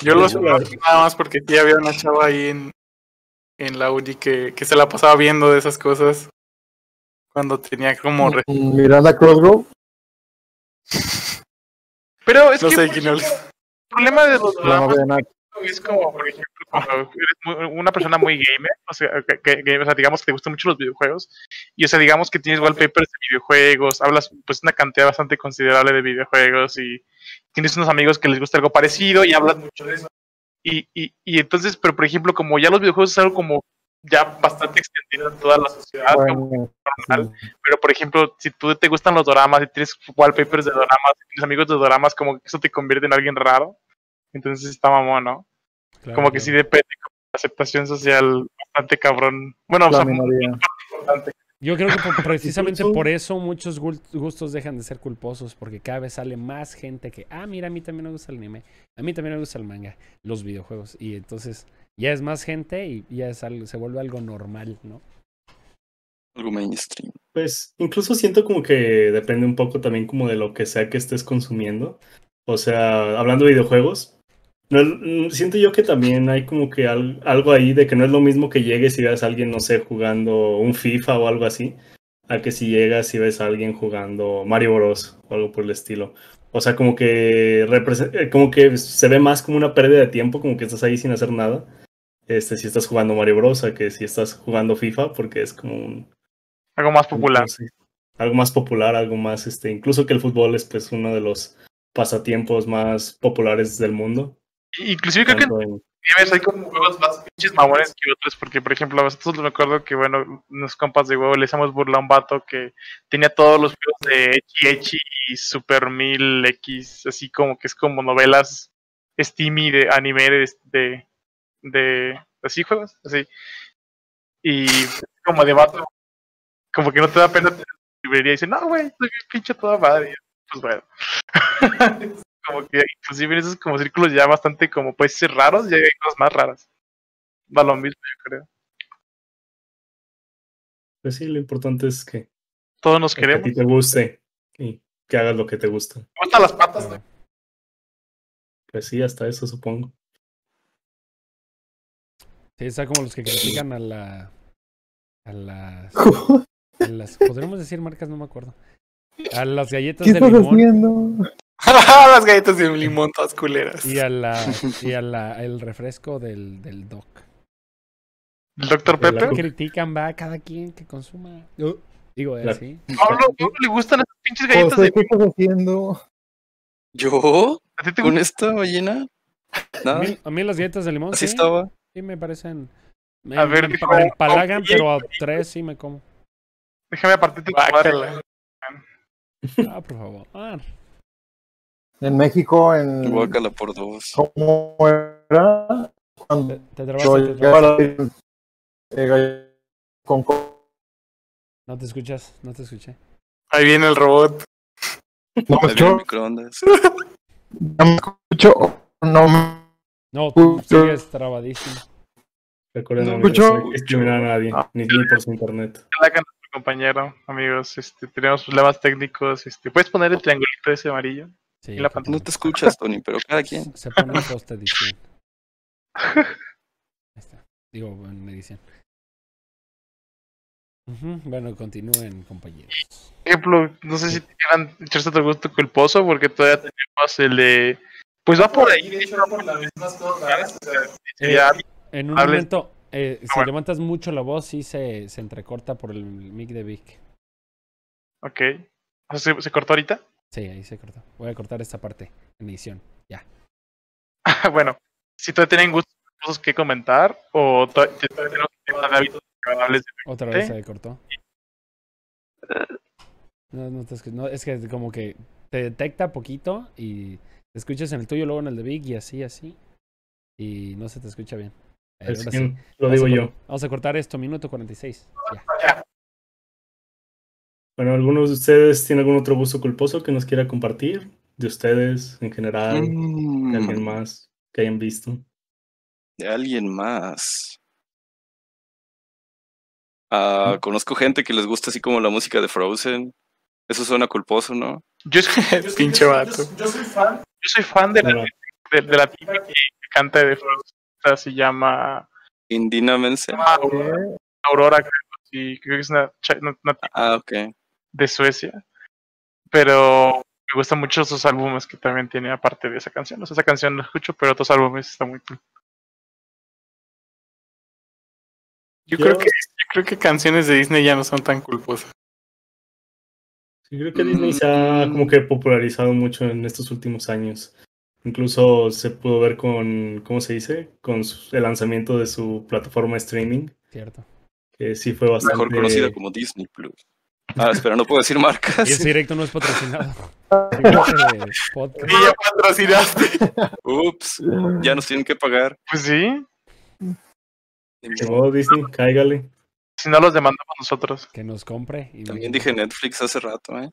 Yo De los hecho, conocí nada más porque sí había una chava ahí en, en la uni que, que se la pasaba viendo de esas cosas cuando tenía como... re- Miranda Crossgrove. Pero es No que sé por quién ejemplo, es. el problema de los dramas Nacho. Es como, por ejemplo, cuando eres una persona muy gamer, o sea, que, que- que, o sea, digamos que te gustan mucho los videojuegos, y o sea, digamos que tienes wallpapers de videojuegos, hablas pues una cantidad bastante considerable de videojuegos y tienes unos amigos que les gusta algo parecido y hablas mucho de eso. Y, y, y entonces, pero por ejemplo, como ya los videojuegos es algo como ya bastante extendido en toda la sociedad, como Bueno, normal, pero por ejemplo, si tú te gustan los doramas y tienes wallpapers de doramas, y tienes amigos de doramas, como que eso te convierte en alguien raro. Entonces está mamón, ¿no? Claro, como que sí claro. depende como de la aceptación social bastante cabrón. Bueno, o la sea, minoría. importante. Yo creo que precisamente por eso muchos gustos dejan de ser culposos, porque cada vez sale más gente que, ah, mira, a mí también me gusta el anime, a mí también me gusta el manga, los videojuegos, y entonces ya es más gente y ya es algo, se vuelve algo normal, ¿no? Algo mainstream. Pues incluso siento como que depende un poco también como de lo que sea que estés consumiendo. O sea, hablando de videojuegos, no mm, siento yo que también hay como que al- algo ahí de que no es lo mismo que llegues y veas a alguien, no sé, jugando un FIFA o algo así, a que si llegas y ves a alguien jugando Mario Bros o algo por el estilo. O sea, como que eh, como que se ve más como una pérdida de tiempo, como que estás ahí sin hacer nada. Este, si estás jugando Mario Bros, a que si estás jugando FIFA, porque es como un Algo más popular. no sé, algo más popular, algo más, este, incluso que el fútbol es pues uno de los pasatiempos más populares del mundo. Inclusive creo que en hay como juegos más pinches mamones que otros, porque por ejemplo, nosotros me acuerdo que, bueno, unos compas de huevo le hicimos burla a un vato que tenía todos los juegos de Echi Echi y Super 1000 X, así como que es como novelas steamy de anime de, de, de así juegos, así. Y como de vato, como que no te da pena tener librería y dice, no, güey, estoy pinche toda madre. Pues bueno. como que inclusive en esos como círculos ya bastante como puede ser raros, ya hay cosas más raras. Va lo mismo, yo creo. Pues sí, lo importante es que, Todos nos que a queremos. ti te guste y que hagas lo que te gusta. Gustan las patas, ¿no? Pues sí, hasta eso supongo. Sí, está como los que critican a la. A las. A las podríamos decir marcas, no me acuerdo. A las galletas ¿Qué de estás limón haciendo? Las galletas de limón todas culeras. y a la. Y a la. El refresco del, del Doc. El Dr. Pepper. Critican, va, cada quien que consuma. Digo, La- así. Pablo, ¿cómo le gustan esas pinches galletas José, de ¿qué estás haciendo? ¿Yo? ¿A ti te ¿Con esta ballena? A mí, a mí las galletas de limón así sí, estaba. sí me parecen. Me, A ver, me, me empalagan, pero a tres sí me como. Déjame aparte tu. Ah, por favor. Ah, En México, en. Guácala por dos. ¿Cómo era? Cuando te yo te llegaba la- eh, con co- No te escuchas, no te escuché. Ahí viene el robot. No me escucho, microondas. no me escucho, no me- No, tú sigues trabadísimo. Recuerden, No amigos, escucho. no discriminar a nadie, Ah. ni, ni por su internet. La nuestro compañero, amigos. Este, tenemos problemas técnicos. Este, ¿Puedes poner el triangulito ese amarillo? Sí, la. No te escuchas, Tony, pero cada quien. Se pone en post edición. Ahí está. Digo, en edición. Bueno, continúen, compañeros. Por ejemplo, no sé si quieran echarse otro gusto culposo, porque todavía tenemos el de. Pues va por ahí, de hecho, va por las mismas cosas Eh, ya- En un Hables. momento, eh, si bueno. levantas mucho la voz, sí se, se entrecorta por el mic de Vic. ok. O sea, ¿se, se cortó ahorita? Sí, ahí se cortó. Voy a cortar esta parte en edición. Ya. bueno, si todavía tienen gustos que comentar, o to- todavía tenemos temas de hábitos agradables de- Otra vez se cortó. No, no, te escu- no, es que como que te detecta poquito y te escuchas en el tuyo, luego en el de Vic y así, así. Y no se te escucha bien. Es ahora que sí. lo digo yo. Vamos a cortar esto, minuto 46. Ya. Bueno, ¿algunos de ustedes tienen algún otro gusto culposo que nos quiera compartir? De ustedes en general, Mm, de alguien más que hayan visto. de alguien más. Ah, conozco gente que les gusta así como la música de Frozen. Eso suena culposo, ¿no? Yo, es- Pinche vato. yo soy fan. Yo soy fan de la, de, de la tipa que, que canta de Frozen. O sea, Se llama Indina Mense. Aurora, Aurora, creo. Sí, creo que es una, una- una tipa Ah, ok. De Suecia. Pero me gustan mucho sus álbumes que también tiene aparte de esa canción. O sea, esa canción no escucho, pero otros álbumes están muy cool. Yo Yo- creo que yo creo que canciones de Disney ya no son tan culposas. Sí, creo que Disney se ha como que popularizado mucho en estos últimos años. Incluso se pudo ver con, ¿cómo se dice? Con su- el lanzamiento de su plataforma de streaming, Cierto. que sí fue bastante... Mejor conocida como Disney Plus. Ah, espera, no puedo decir marcas. Y ese directo no es patrocinado. Y ya patrocinaste. Ups, ya nos tienen que pagar. Pues sí, modo, Disney, cáigale. si no los demandamos nosotros. Que nos compre. y También me- dije Netflix hace rato, ¿eh?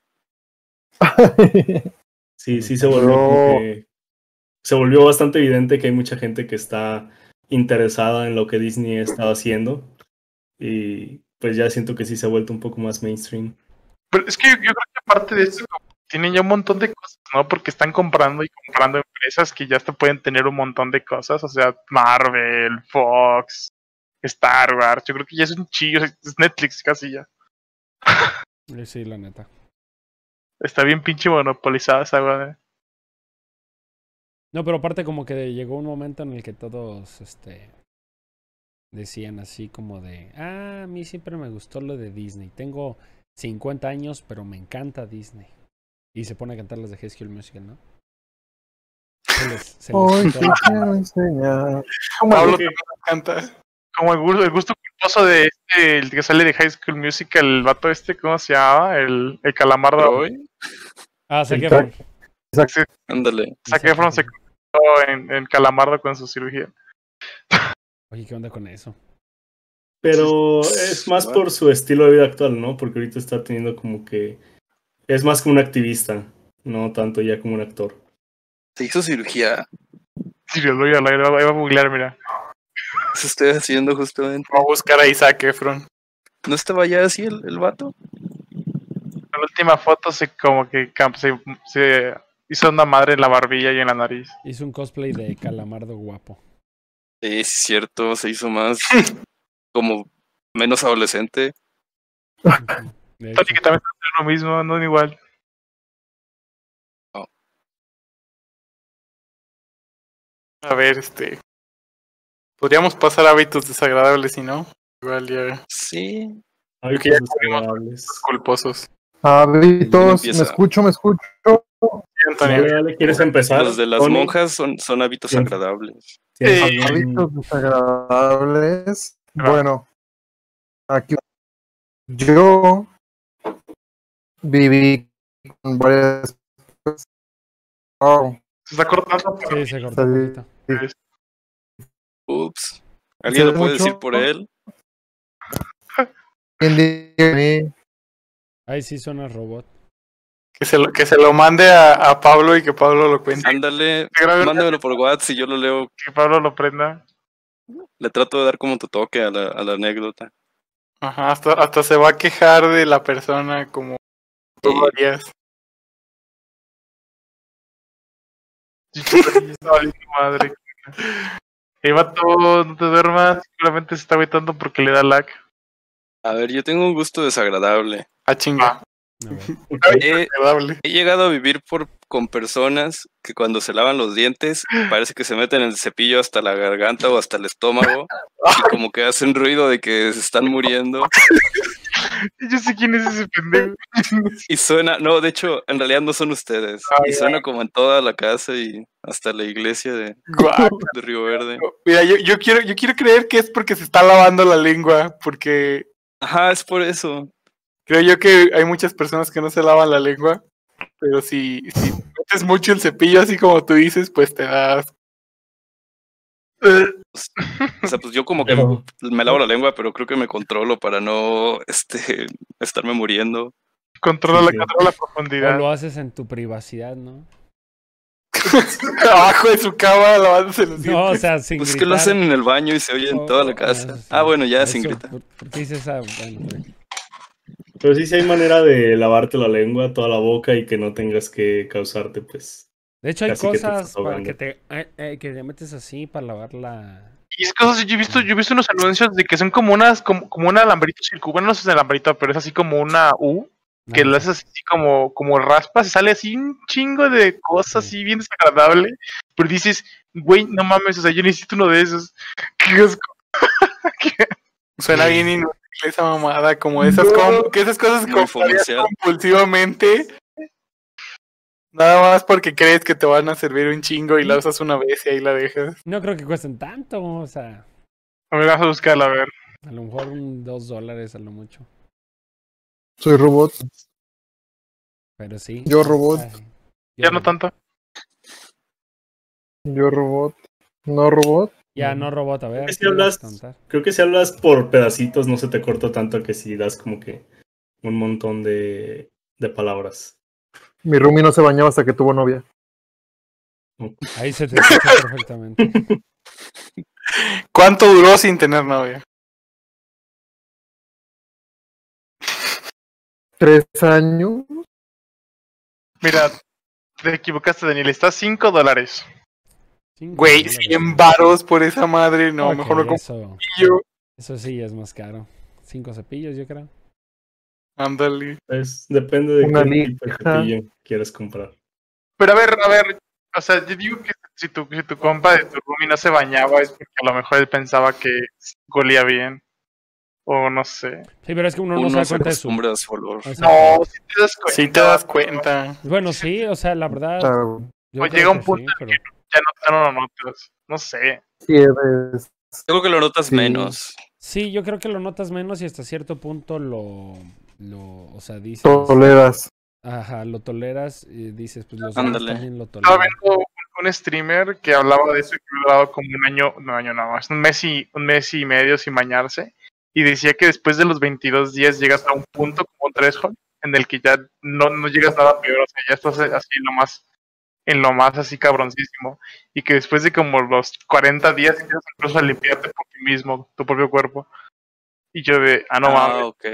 Sí, sí se volvió se volvió bastante evidente que hay mucha gente que está interesada en lo que Disney estaba haciendo. Y pues ya siento que sí se ha vuelto un poco más mainstream. Pero es que yo, yo creo que aparte de eso, como tienen ya un montón de cosas, ¿no? Porque están comprando y comprando empresas que ya hasta pueden tener un montón de cosas. O sea, Marvel, Fox, Star Wars. Yo creo que ya es un chillo. Es Netflix casi ya. Eh, Sí, la neta. Está bien pinche monopolizada esa weá. No, pero aparte como que llegó un momento en el que todos, este, decían así como de, ah, a mí siempre me gustó lo de Disney. Tengo 50 años, pero me encanta Disney. Y se pone a cantar las de High School Musical, ¿no? Se les, se Hoy. Pablo también. Como el gusto, el gusto culposo de este, el que sale de High School Musical, el vato este, ¿cómo se lllama? El, el Ah, Zac Sí, Efron. ándale. Zac Efron se convirtió en, en calamardo con su cirugía. Oye, ¿qué onda con eso? Pero es más por su estilo de vida actual, ¿no? Porque ahorita está teniendo como que. Es más como un activista, no tanto ya como un actor. Se hizo cirugía. Sí, lo voy a, voy a googlear, mira. Eso estoy haciendo justamente. Voy a buscar a Isaac Efron. ¿No estaba ya así el, el vato? En la última foto se como que se, se hizo una madre en la barbilla y en la nariz. Hizo un cosplay de calamardo guapo. Sí, es cierto. Se hizo más como menos adolescente. Que también está haciendo lo mismo, no igual. A ver, este. Podríamos pasar a hábitos desagradables, si no. Igual ya. Sí. Hay que ya cosas agradables. Culposos. Hábitos, me escucho, me escucho. Sí, Antonio. Dale, ¿Quieres empezar? Los de las Tony? monjas son, son hábitos Sí. agradables. ¿Tienes Sí. algún- Hábitos desagradables. Ah. Bueno, aquí yo viví con varias Oh, Se está cortando, pero sí, se cortó Sí. Ups. ¿Alguien lo ¿Hace puede mucho? decir por él? Ahí sí suena robot. Que se lo, que se lo mande a, a Pablo y que Pablo lo cuente. Ándale, mándamelo por WhatsApp y yo lo leo. que Pablo lo prenda. Le trato de dar como tu toque a la, a la anécdota. Ajá, hasta, hasta se va a quejar de la persona como tú Sí. lo harías. Madre. Hey, vato, no te duermas. Seguramente se está agüitando porque le da lag. A ver, yo tengo un gusto desagradable. A chinga. He, llegado a vivir por, con personas que cuando se lavan los dientes parece que se meten el cepillo hasta la garganta o hasta el estómago y como que hacen ruido de que se están muriendo Yo sé quién es ese pendejo. y suena, no, de hecho en realidad no son ustedes y suena como en toda la casa y hasta la iglesia de, de Río Verde. Mira, yo, yo quiero, yo quiero creer que es porque se está lavando la lengua, porque Ajá, es por eso. Creo yo que hay muchas personas que no se lavan la lengua, pero si, si metes mucho el cepillo así como tú dices, pues te das. O sea, pues yo como que Pero- me lavo la lengua, pero creo que me controlo para no este estarme muriendo. Controla, Sí. controla la O profundidad. lo haces en tu privacidad, ¿no? abajo de su cama lavándose los No, o dientes. sea, sin Pues que gritar. lo hacen en el baño y se oye en toda la casa. sí. Ah, bueno, ya Eso, sin gritar. ¿Por, qué dices? Bueno, pues, Pero sí, sí hay manera de lavarte la lengua, toda la boca y que no tengas que causarte, pues. De hecho, hay que cosas estás para que te, eh, eh, que te metes así para lavar la... Y es cosas, yo he visto, yo he visto unos anuncios de que son como unas, como, como un alambrito circular, no sé si es alambrito, pero es así como una U, que Ah, lo haces así como, como raspas y sale así un chingo de cosas así bien desagradable. Pero dices, güey, no mames, o sea, yo necesito uno de esos. Qué asco. Suena bien inútil esa mamada, como esas, No. com- que esas cosas compulsivamente. Nada más porque crees que te van a servir un chingo y la usas una vez y ahí la dejas. No creo que cuesten tanto, o sea, A ver, vamos a buscarla, a ver. a lo mejor un dos dólares a lo mucho. Soy robot. Pero sí. Yo robot. Ay, Ya no tanto. Yo robot. No robot. Ya no robot, a ver. Es que ¿qué ibas a hablas- contar? Creo que si hablas por pedacitos no se te corta tanto que si das como que un montón de, de palabras. Mi Rumi no se bañaba hasta que tuvo novia. Ahí se te escucha perfectamente. ¿Cuánto duró sin tener novia? Tres años. Mira, te equivocaste, Daniel. Está a 5 dólares. Güey, dólares. 100 varos por esa madre. No, mejor me compro eso, un cepillo. eso sí es más caro. Cinco cepillos, yo creo. Ándale. Es, depende de Una qué tipo de cepillo quieres comprar. Pero a ver, a ver, o sea, yo digo que si tu, si tu compa de tu roomie no se bañaba es porque a lo mejor él pensaba que golía bien. O no sé. Sí, pero es que uno no se da cuenta de su. acostumbra a su olor. o sea, No, si te das cuenta. Si te das cuenta. Bueno, sí, o sea, la verdad. sea, yo Pues llega un sí, punto pero- no, ya no lo notas. No sé. sí eres- Creo que lo notas Sí. menos. Sí, yo creo que lo notas menos y hasta cierto punto lo. lo o sea, dices. toleras. Ajá, lo toleras y dices, pues los también lo Estaba viendo un, streamer que hablaba de eso y que había durado como un año, no año nada más, un mes y un mes y medio sin bañarse. Y decía que después de los 22 días llegas a un punto como un threshold en el que ya no, no llegas nada peor, o sea, ya estás así en lo más, en lo más así cabroncísimo. Y que después de como los 40 días empiezas incluso a limpiarte por ti mismo, tu propio cuerpo. Y yo de, ah, no mames. ah, ok.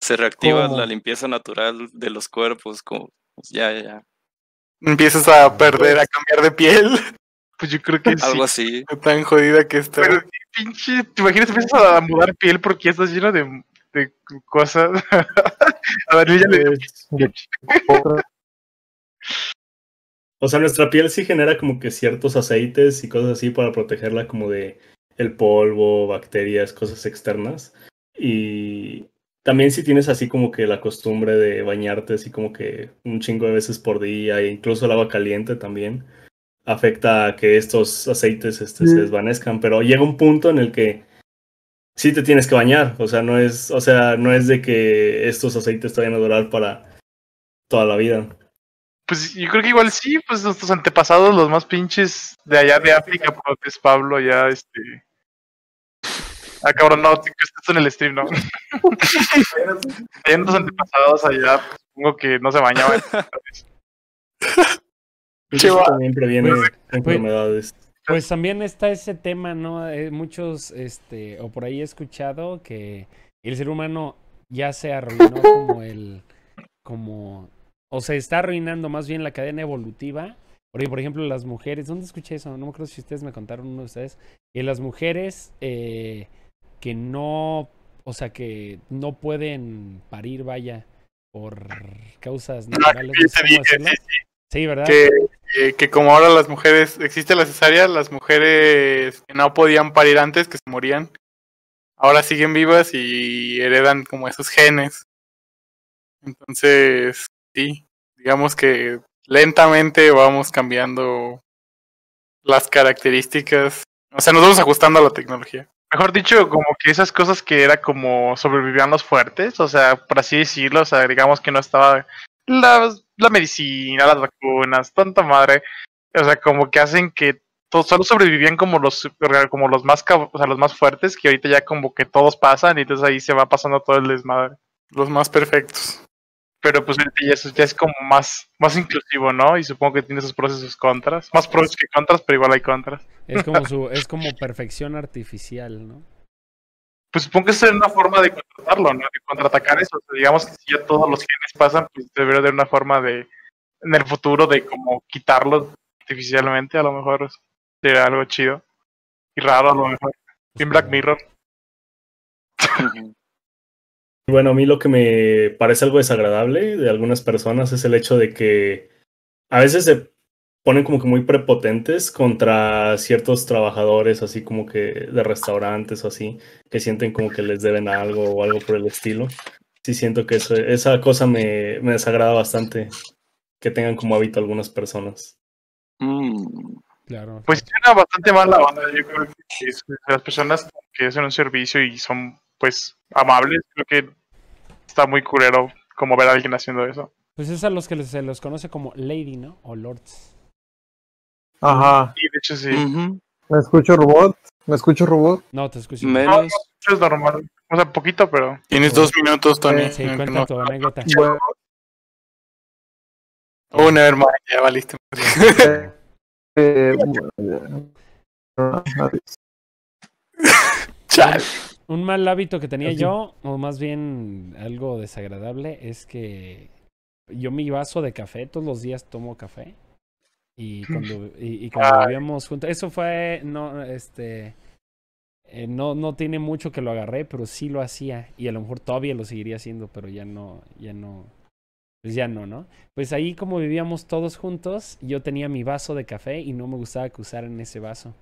Se reactiva ¿Cómo? la limpieza natural de los cuerpos. Como, pues, ya, ya, ya. Empiezas a perder, a cambiar de piel. Pues yo creo que sí. Algo así. Tan jodida que está. Pero pinche, te imaginas empiezas a mudar piel porque ya estás lleno de, de cosas. a ver, yo ya le O sea, nuestra piel sí genera como que ciertos aceites y cosas así para protegerla como de el polvo, bacterias, cosas externas. Y también si tienes así como que la costumbre de bañarte así como que un chingo de veces por día e incluso el agua caliente también afecta a que estos aceites este, se Sí. desvanezcan, pero llega un punto en el que sí te tienes que bañar, o sea, no es, o sea, no es de que estos aceites te vayan a durar para toda la vida. Pues yo creo que igual sí, pues nuestros antepasados, los más pinches de allá de África, pues Pablo, ya este. Ah, cabrón, no, estás en el stream, ¿no? Allá nuestros antepasados allá, pues, supongo que no se bañaban. Chihuahua. también previene Pues- enfermedades. Pues también está ese tema, ¿no? Eh, muchos, este, o por ahí he escuchado que el ser humano ya se arruinó como el, como, o se está arruinando más bien la cadena evolutiva. Porque, por ejemplo, las mujeres, ¿dónde escuché eso? No me acuerdo si ustedes me contaron uno de ustedes. Que las mujeres eh, que no, o sea, que no pueden parir, vaya, por causas naturales. yo no te cómo dije, sí, sí, Sí, ¿verdad? que, que- que como ahora las mujeres, existe la cesárea, las mujeres que no podían parir antes, que se morían, ahora siguen vivas y heredan como esos genes. Entonces, sí, digamos que lentamente vamos cambiando las características, o sea, nos vamos ajustando a la tecnología. Mejor dicho, como que esas cosas que era como sobrevivían los fuertes, o sea, por así decirlo, o sea, digamos que no estaba la, la medicina, las vacunas, tanta madre, o sea, como que hacen que todos solo sobrevivían como los como los más o sea, los más fuertes, que ahorita ya como que todos pasan y entonces ahí se va pasando todo el desmadre. Los más perfectos. Pero pues ya, es como más, más inclusivo, ¿no? Y supongo que tiene sus pros y sus contras. Más pros que contras, pero igual hay contras. Es como su, es como perfección artificial, ¿no? Pues supongo que es una forma de contratarlo, ¿no? De contraatacar eso. O sea, digamos que si ya todos los genes pasan, pues debería haber una forma de, en el futuro, de como quitarlos artificialmente. A lo mejor sería algo chido. Y raro, a lo mejor. En Black Mirror. Bueno, a mí lo que me parece algo desagradable de algunas personas es el hecho de que a veces se ponen como que muy prepotentes contra ciertos trabajadores, así como que de restaurantes o así, que sienten como que les deben algo o algo por el estilo. Sí siento que eso, esa cosa me, me desagrada bastante, que tengan como hábito algunas personas. Mm, Claro. Pues suena bastante mal la onda. Yo creo que es- las personas que hacen un servicio y son, pues, amables, creo que está muy culero como ver a alguien haciendo eso. Pues es a los que se los conoce como Lady, ¿no? O Lords. Ajá. Y de hecho, sí. ¿Me escucho robot? ¿Me escucho robot? No, te escucho. Menos. Eso es normal. O sea, poquito, pero. Tienes dos minutos, Tony. Eh, Sí, que cuenta no- tu anécdota. Bueno, Oh, nevermind, ya valiste. eh, bueno, adiós. Un mal hábito que tenía Así. yo, o más bien algo desagradable, es que yo mi vaso de café, todos los días tomo café. Y cuando, y, y cuando vivíamos juntos, eso fue, no, este, eh, no, no tiene mucho que lo agarré, pero sí lo hacía. Y a lo mejor todavía lo seguiría haciendo, pero ya no, ya no. Pues ya no, ¿no? Pues ahí como vivíamos todos juntos, yo tenía mi vaso de café y no me gustaba que usaran ese vaso.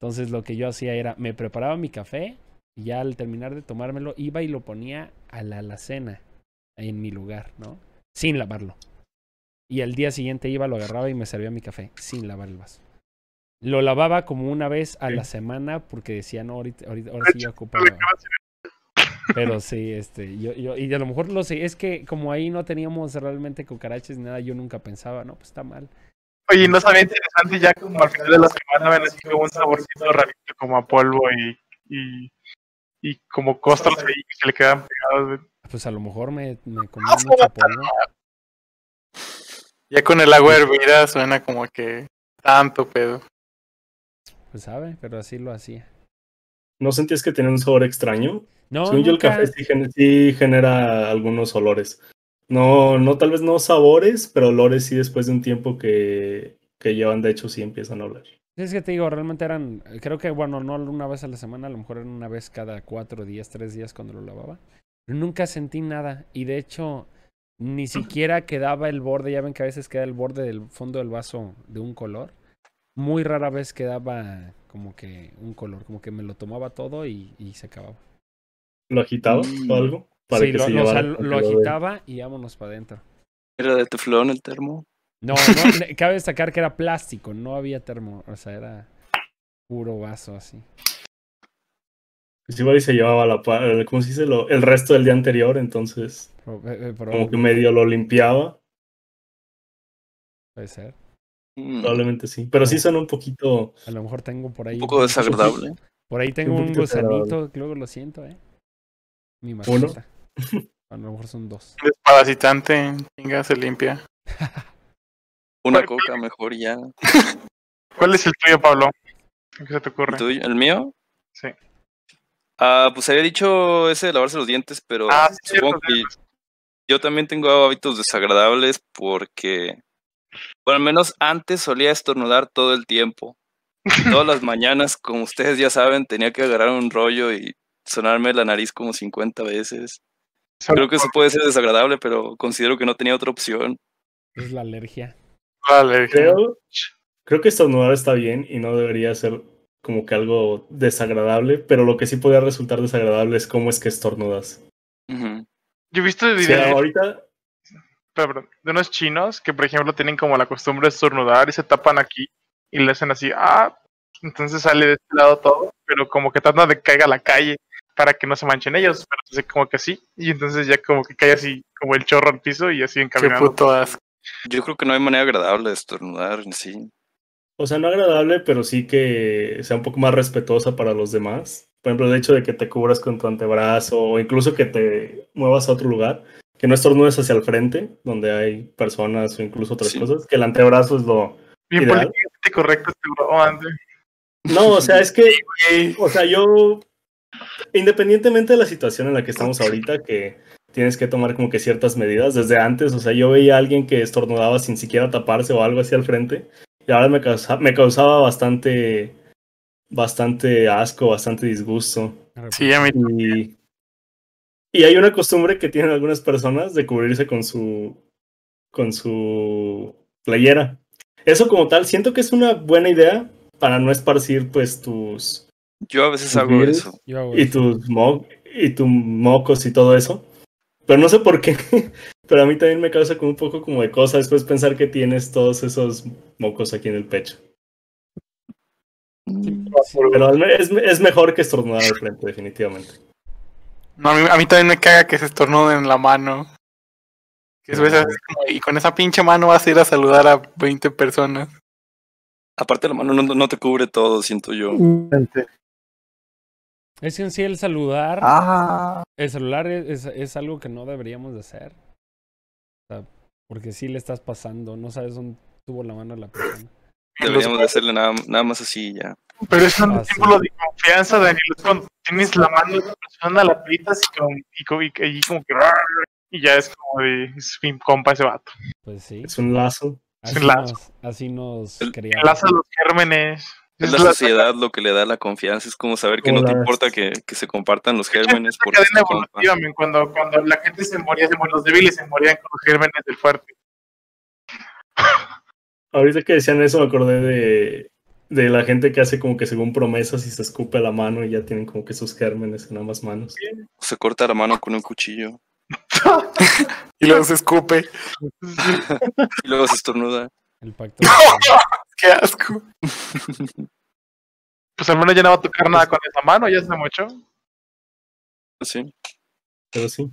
Entonces lo que yo hacía era, me preparaba mi café y ya al terminar de tomármelo iba y lo ponía a la alacena en mi lugar, ¿no? Sin lavarlo. Y al día siguiente iba, lo agarraba y me servía mi café sin lavar el vaso. Lo lavaba como una vez a la semana porque decía, no, ahorita, ahorita ahora sí ya ocupo. Pero sí, este, yo, yo, y a lo mejor lo sé, es que como ahí no teníamos realmente cucarachas ni nada, yo nunca pensaba, no, pues está mal. Oye, ¿no sabía interesante ya como al final de la semana ven así como un saborcito rarito como a polvo y, y, y como costras ahí que le quedan pegados? Pues a lo mejor me, me comí mucho polvo. Ya con el agua hervida suena como que tanto pedo. Pues sabe, pero así lo hacía. ¿No sentías que tenía un sabor extraño? No, Según yo, el café sí, sí genera algunos olores. No, no, tal vez no sabores, pero olores sí después de un tiempo que, que llevan, de hecho, sí empiezan a oler. Es que te digo, realmente eran, creo que, bueno, no una vez a la semana, a lo mejor era una vez cada cuatro días, tres días cuando lo lavaba. Pero nunca sentí nada. Y de hecho, ni siquiera quedaba el borde, ya ven que a veces queda el borde del fondo del vaso de un color. Muy rara vez quedaba como que un color, como que me lo tomaba todo y, y se acababa. ¿Lo agitabas Mm. o algo? Para sí, que lo, se lo agitaba y vámonos para adentro. Era de teflón el termo. No, cabe destacar que era plástico, no había termo, o sea, era puro vaso así. Pues igual y se llevaba la, ¿cómo se dice? Lo- el resto del día anterior, entonces Pro- eh, eh, como que probablemente, medio lo limpiaba. Puede ser. Mm, Probablemente sí. Pero sí suena un poquito. A lo mejor tengo por ahí. un poco desagradable. Por ahí tengo un un gusanito, que luego lo siento, ¿eh? Mi ¿Uno? mascota. A lo mejor son dos. Desparasitante, chinga, se limpia. Una coca mejor ya. ¿Cuál es el tuyo, Pablo? ¿Qué se te ocurre? ¿El tuyo? ¿El mío? Sí. Ah, pues había dicho ese de lavarse los dientes, pero Ah, sí, supongo cierto, que yo también tengo hábitos desagradables porque, bueno, al menos antes solía estornudar todo el tiempo. Todas las mañanas, como ustedes ya saben, tenía que agarrar un rollo y sonarme la nariz como 50 veces. Creo que eso puede ser desagradable, pero considero que no tenía otra opción. Es la alergia. Vale, Creo, creo que estornudar está bien y no debería ser como que algo desagradable, pero lo que sí podría resultar desagradable es cómo es que estornudas. Yo he visto O sea, videos ahorita, perdón, de unos chinos que, por ejemplo, tienen como la costumbre de estornudar y se tapan aquí y le hacen así, ah, entonces sale de este lado todo, pero como que tratan de que caiga a la calle para que no se manchen ellos, pero entonces como que así, y entonces ya como que cae así como el chorro al piso y así Qué encaminando. puto asco. Yo creo que no hay manera agradable de estornudar en sí. o sea, no agradable, pero sí que sea un poco más respetuosa para los demás. Por ejemplo, el hecho de que te cubras con tu antebrazo o incluso que te muevas a otro lugar, que no estornudes hacia el frente, donde hay personas o incluso otras Sí. cosas, que el antebrazo es lo Bien ideal. políticamente correcto este. No, o sea, es que, o sea, yo, independientemente de la situación en la que estamos ahorita, que tienes que tomar como que ciertas medidas desde antes, o sea, yo veía a alguien que estornudaba sin siquiera taparse o algo así al frente, y ahora me, causa- me causaba bastante, bastante asco, bastante disgusto. Sí, a mí Y, y hay una costumbre que tienen algunas personas de cubrirse con su, con su playera. Eso como tal, siento que es una buena idea para no esparcir pues tus Yo a veces hago eso. Y tus mo y tus mocos y todo eso. Pero no sé por qué, pero a mí también me causa como un poco como de cosa después pensar que tienes todos esos mocos aquí en el pecho. Mm, Sí. Pero es, es mejor que estornudar al frente, definitivamente. No, a mí, a mí también me caga que se estornuden en la mano. Que como, y con esa pinche mano vas a ir a saludar a 20 personas. Aparte la mano no, no te cubre todo, siento yo. Es que en sí el saludar, Ah, el celular es, es, es algo que no deberíamos de hacer. O sea, porque si le estás pasando, no sabes dónde tuvo la mano la persona. Deberíamos de hacerle nada, nada más así ya. Pero es un Ah, sí. símbolo de confianza, Daniel. Es cuando tienes la mano de la persona, la aprietas y, con, y, con- y, y como que. Y ya es como de. Es mi compa ese vato. Pues sí. Es un lazo. Así un lazo. nos, así nos El- criamos. Enlaza los gérmenes. Es la la- sociedad lo que le da la confianza, es como saber que no te importa que, que se compartan los Es gérmenes es cadena evolutiva, cuando, cuando la gente se moría, se morían los débiles se morían con los gérmenes del fuerte. Ahorita que decían eso, me acordé de, de la gente que hace como que según promesas y se escupe la mano y ya tienen como que sus gérmenes en ambas manos. Se corta la mano con un cuchillo Y luego se escupe. y luego se estornuda. El pacto. de- Qué asco. Pues al menos ya no va a tocar nada con esa mano, ya hace mucho. Así. Pero sí.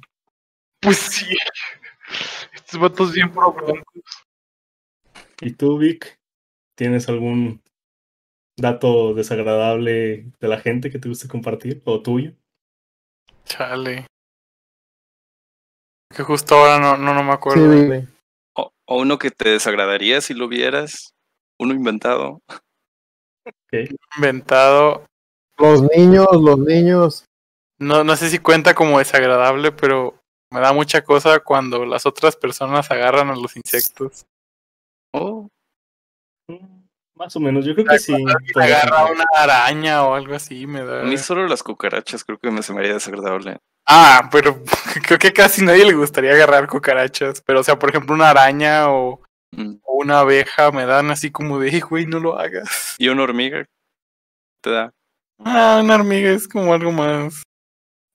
Pues sí. Estos vatos bien pro. ¿Y tú, Vic? ¿Tienes algún dato desagradable de la gente que te guste compartir o tuyo? Chale. Que justo ahora no, no, no me Sí, acuerdo. O, uno que te desagradaría si lo vieras. Uno inventado. Inventado. Los niños, los niños. No, no sé si cuenta como desagradable, pero me da mucha cosa cuando las otras personas agarran a los insectos. Oh, Mm, Más o menos, yo creo que sí. Agarra una araña o algo así, me da. a mí solo las cucarachas creo que me se me haría desagradable. Ah, pero creo que casi nadie le gustaría agarrar cucarachas. Pero, o sea, por ejemplo, una araña o, Mm. o una abeja me dan así como de, "Ey, güey, no lo hagas. Y una hormiga te da. Ah, una hormiga es como algo más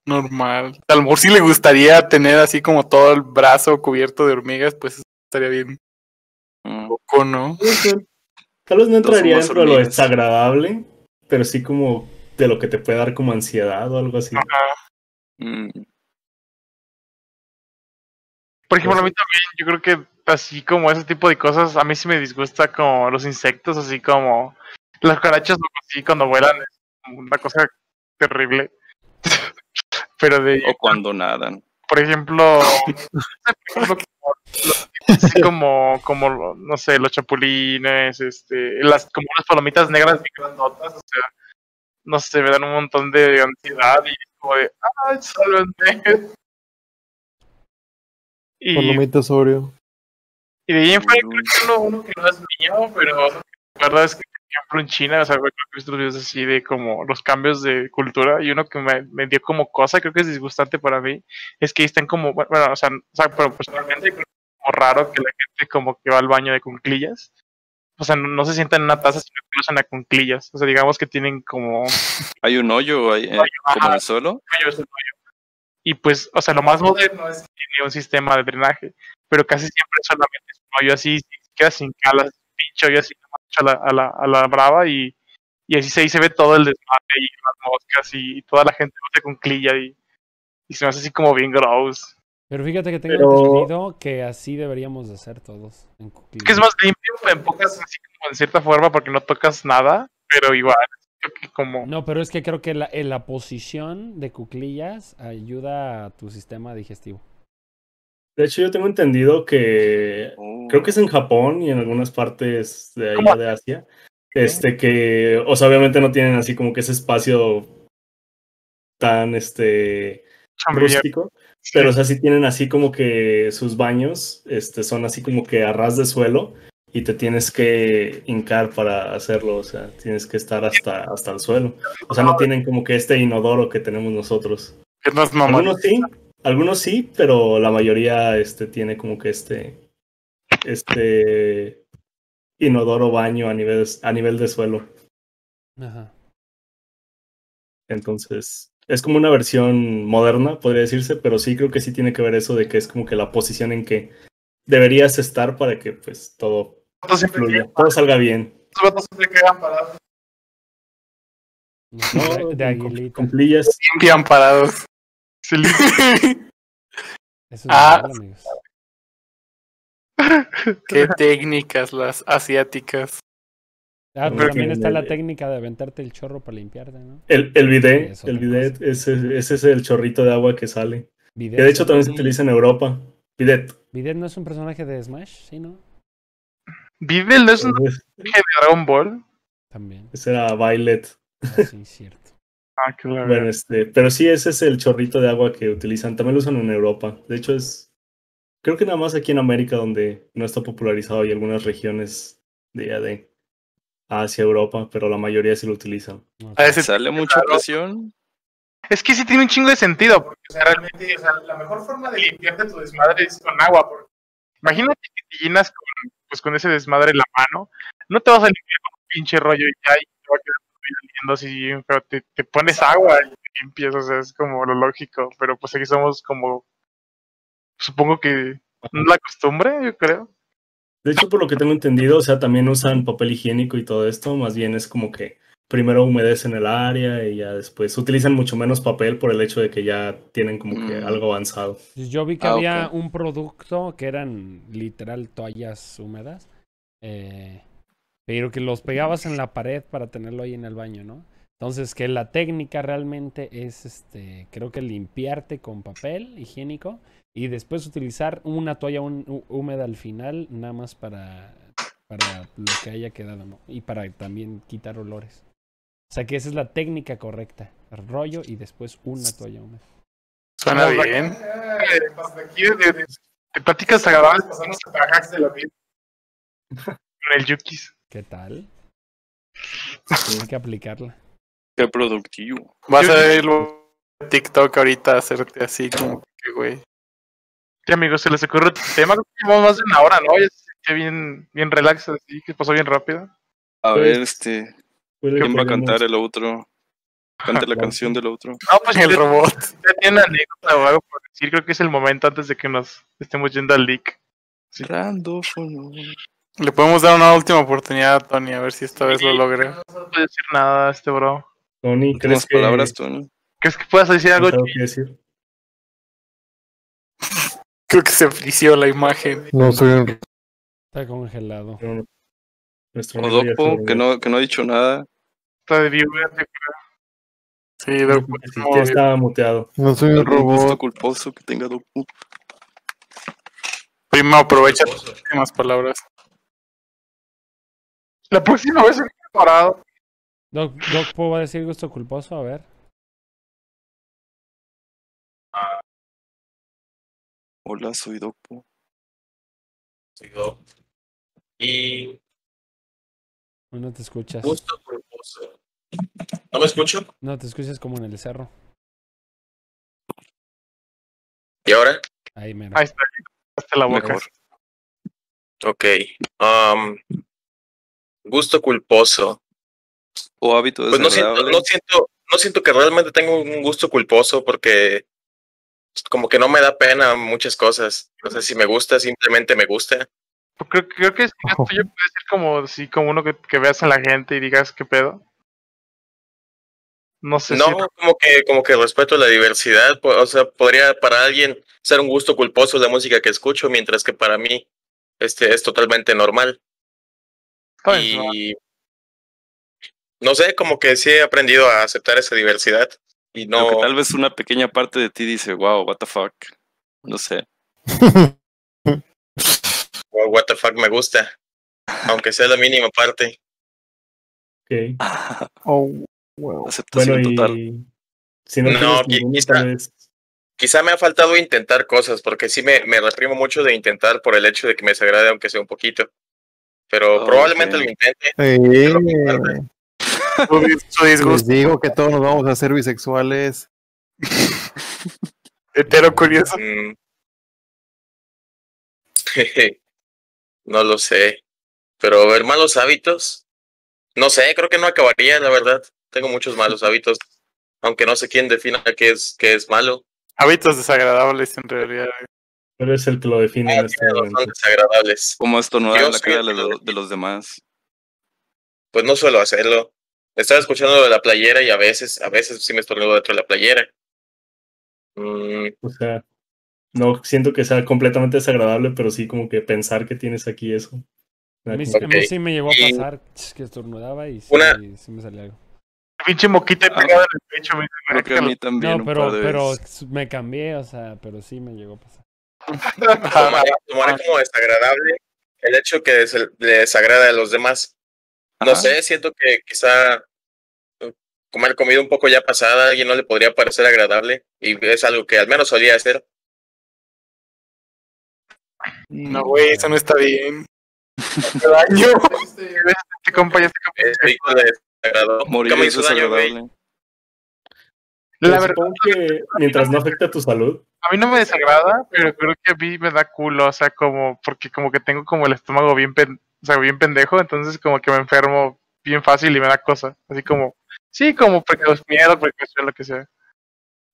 normal. A lo mejor si le gustaría tener así como todo el brazo cubierto de hormigas, pues estaría bien Mm. poco, ¿no? Tal vez no entraría dentro de lo desagradable, pero sí como de lo que te puede dar como ansiedad o algo así. Mm. Por ejemplo, a mí también, yo creo que así como ese tipo de cosas, a mí sí me disgusta como los insectos, así como las cucarachas, o así cuando vuelan, es una cosa terrible. Pero de, O cuando nadan. por ejemplo, así como, como, no sé, los chapulines, este, las, como unas palomitas negras grandotas, o sea, no sé, me dan un montón de ansiedad y como de, ¡ay, sálvenme! Y, Palomitas Oreo. y de ahí en fuera creo que uno, uno que no es mío, pero la verdad es que, por ejemplo, en China, o sea, creo que he visto videos así de como los cambios de cultura y uno que me, me dio como cosa, creo que es disgustante para mí, es que ahí están como, bueno, o sea, o sea, pero personalmente creo que es como raro que la gente como que va al baño de cunclillas. O sea, no, no se sientan en una taza, sino que lo usan a cunclillas. O sea, digamos que tienen como Hay un hoyo ahí, eh, como el suelo. hoyo, es un hoyo. Y pues, o sea, lo más moderno es que tiene un sistema de drenaje, pero casi siempre solamente es un hoyo así, queda sin calas, pinche hoyo así a la, a la, a la brava y, y así se, ahí se ve todo el desmadre y las moscas y, toda la gente usa cunclilla y, y se me hace así como bien gross. Pero fíjate que tengo Pero- entendido que así deberíamos de hacer todos. en Es que es más limpio, en pocas así como en cierta forma porque no tocas nada, pero igual, creo que como... No, pero es que creo que la, en la posición de cuclillas ayuda a tu sistema digestivo. De hecho, yo tengo entendido que Oh. creo que es en Japón y en algunas partes de allá de Asia. Este que, o sea, obviamente no tienen así como que ese espacio tan este rústico, pero o sea, sí tienen así como que sus baños, este, son así como que a ras de suelo y te tienes que hincar para hacerlo, o sea, tienes que estar hasta, hasta el suelo. O sea, no tienen como que este inodoro que tenemos nosotros. Es mamá. Algunos sí, algunos sí, pero la mayoría este, tiene como que este, este inodoro baño a nivel, a nivel de suelo. Ajá. Entonces, es como una versión moderna, podría decirse, pero sí creo que sí tiene que ver eso de que es como que la posición en que deberías estar para que pues todo fluya, todo salga bien. los siempre quedan parados. No de, aguilita. con plillas. Limpian parados. Eso es Ah. amigos. Qué técnicas las asiáticas. Ah, Pero pero también está la técnica de aventarte el chorro para limpiarte, ¿no? El, el bidet, el bidet, ese, ese es el chorrito de agua que sale. Bidet, Que de hecho también se utiliza en Europa. Bidet. Bidet no es un personaje de Smash, ¿sí, no? Videl no es un Entonces, personaje de Dragon Ball. También. Ese era Violet. Ah, sí, cierto. Ah, la Bueno, este, pero sí, ese es el chorrito de agua que utilizan. También lo usan en Europa. De hecho, es. Creo que nada más aquí en América donde no está popularizado y algunas regiones de AD. Hacia Europa, pero la mayoría sí lo utilizan. A Sale mucha presión. Es que sí tiene un chingo de sentido, porque o sea, realmente o sea, la mejor forma de limpiarte tu desmadre es con agua. Porque imagínate que te llenas con, pues, con ese desmadre en la mano, no te vas a limpiar con un pinche rollo y ya y te va a quedar oliendo así feo. Te, te pones agua y te limpias, o sea, es como lo lógico, pero pues aquí somos como, supongo que no es la costumbre, yo creo. De hecho, por lo que tengo entendido, o sea, también usan papel higiénico y todo esto, más bien es como que primero humedecen el área y ya después utilizan mucho menos papel por el hecho de que ya tienen como que Mm. algo avanzado. Yo vi que Ah, había un producto que eran literal toallas húmedas, eh, pero que los pegabas en la pared para tenerlo ahí en el baño, ¿no? Entonces, que la técnica realmente es, este, creo que limpiarte con papel higiénico y después utilizar una toalla húmeda al final, nada más para, para lo que haya quedado, ¿no? Y para también quitar olores. O sea que esa es la técnica correcta. Rollo y después una toalla húmeda. Suena bien. Eh, pues, aquí de, de pláticas agradables pasamos a hacks de la vida. Con el Yukis. ¿Qué tal? Tienen que aplicarla. Qué productivo. Vas a ver el TikTok ahorita hacerte así como que, güey. Sí, amigos, se les ocurre otro tema. Llevamos más de una hora, ¿no? Ya se bien, bien relax, así que pasó bien rápido. A Pues, ver, este, Puede ¿quién va a cantar el outro? Canta la canción del outro. No, pues El robot. ya tiene anécdota o algo por decir. Creo que es el momento antes de que nos estemos yendo al leak. Sí. Randófono. Le podemos dar una última oportunidad a Tony a ver si esta vez lo logra. No puede decir nada este bro. Tony, Últimas ¿crees que palabras, Tony. ¿Crees que puedas decir algo? algo que decir? Creo que se frició la imagen. No soy un Está congelado. Se Odopo, que no, que no ha dicho nada. Está de Sí, Doc, Sí, no, estaba muteado. no soy un ¿Algún gusto robot. culposo que tenga Doku? primo, aprovecha tus últimas palabras. La próxima vez en temporada. Doc, Doc, ¿puedo decir gusto culposo? A ver. Hola, soy Doku. Digo, Y No te escuchas. gusto culposo. ¿No me escucho? No te escuchas como en el cerro. ¿Y ahora? Ahí, mero. Ahí está. Hasta la boca. Mejor. Ok. um, gusto culposo. O hábito Pues no siento, no siento, no siento que realmente tengo un gusto culposo porque como que no me da pena muchas cosas. No sé si me gusta, simplemente me gusta. Creo, creo que si es tuyo puede ser como, sí, como uno que, que veas en la gente y digas qué pedo. No sé No, si como que, como que respeto la diversidad. O sea, podría para alguien ser un gusto culposo la música que escucho, mientras que para mí este es totalmente normal. ¿no? No sé, como que sí he aprendido a aceptar esa diversidad. Y Pero no, que tal vez una pequeña parte de ti dice, wow, what the fuck. No sé. oh, what the fuck me gusta. Aunque sea la mínima parte. Ok. Oh, wow. Aceptación Bueno, total. y si no, No, quizá- tal vez Quizá me ha faltado intentar cosas, porque sí me, me reprimo mucho de intentar por el hecho de que me desagrade, aunque sea un poquito. Pero Oh, probablemente lo intente. Eh, Su, les digo que todos nos vamos a hacer bisexuales. hetero curioso. Mm. no lo sé. Pero ver malos hábitos. No sé, creo que no acabaría, la verdad. Tengo muchos malos hábitos. Aunque no sé quién defina qué es, qué es malo. Hábitos desagradables en realidad. tú eres el que lo define en Ah, este momento. desagradables. Como estornudar en la cara lo- de los demás. Pues no suelo hacerlo. Estaba escuchando lo de la playera y a veces, a veces sí me estornudo dentro de la playera. Mm, O sea, no siento que sea completamente desagradable, pero sí como que pensar que tienes aquí eso. A mí, a sí me llegó a Y- pasar que estornudaba y sí, Una- sí me salía algo. Pinche moquito ahí Ah, pegado en el pecho. Creo que a mí también No, pero, pero me cambié, o sea, pero sí me llegó a pasar. tomaré, tomaré como desagradable el hecho que des- le desagrada a los demás. No Ajá. sé, siento que quizá comer comida un poco ya pasada a alguien no le podría parecer agradable y es algo que al menos solía hacer. No, güey, eso no está bien. Hace daño. Este compa ya está Este güey. desagradable. Pero La verdad, supongo que mientras no afecte a tu salud. a mí no me desagrada, pero creo que a mí me da culo, o sea, como, porque como que tengo como el estómago bien, pen- o sea, bien pendejo, entonces como que me enfermo bien fácil y me da cosa, así como, sí, como precaución, miedo, precaución, lo que sea,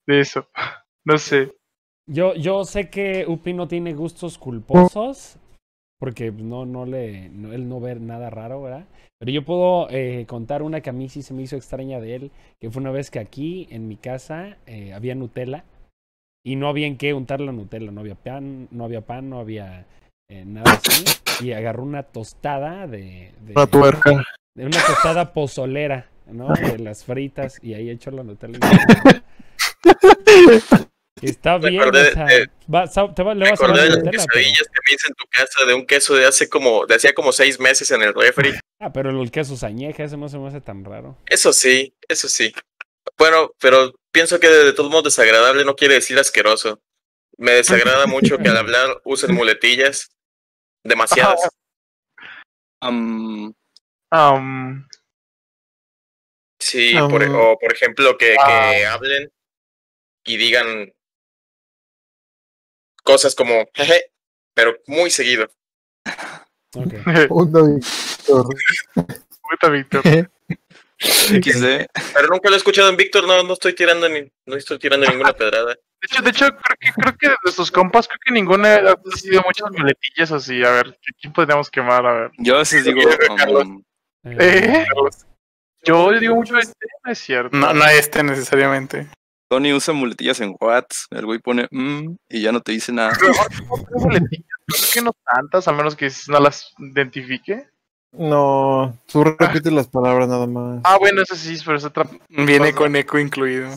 de eso, no sé. Yo, yo sé que Upi no tiene gustos culposos, porque no, no le, no- él no ve nada raro, ¿verdad? Pero yo puedo eh, contar una que a mí sí se me hizo extraña de él, que fue una vez que aquí en mi casa eh, había Nutella y no había en qué untar la Nutella, no había pan, no había pan, no había eh, nada así, y agarró una tostada de, de, Una tuerca. de una tostada pozolera, ¿no? De las fritas y ahí echó la Nutella. Y Está bien, acordé o sea, de- va- sa- te va- le vas a dar de las pero, quesadillas que me hice en tu casa de un queso de hace como, de hacía como seis meses en el refri. ah, pero el queso sañeja, ese no se me hace tan raro. Eso sí, eso sí. Bueno, pero pienso que de todos modos desagradable no quiere decir asqueroso. Me desagrada mucho que al hablar usen muletillas. Demasiadas. Am, Um, Sí, por, e, Um, o por ejemplo que, que ah. hablen y digan cosas como jeje, pero muy seguido. Ok. Puta, Víctor. puta Víctor. XD. Pero nunca lo he escuchado en Víctor, no, no estoy tirando ni, no estoy tirando ninguna pedrada. De hecho, de hecho, creo que, creo que de sus compas, creo que ninguna ha sido muchas muletillas así, a ver, ¿quién podríamos quemar? A ver. Yo a veces digo, Carlos. um, Eh, ¿Eh? Yo digo mucho este, no es cierto. No, no este necesariamente. Tony usa muletillas en Whats, el güey pone mm, y ya no te dice nada. Creo que no tantas, a menos que no las identifique. No, tú repites las palabras nada más. Ah, bueno, eso sí, pero es otra. Viene con eco incluido.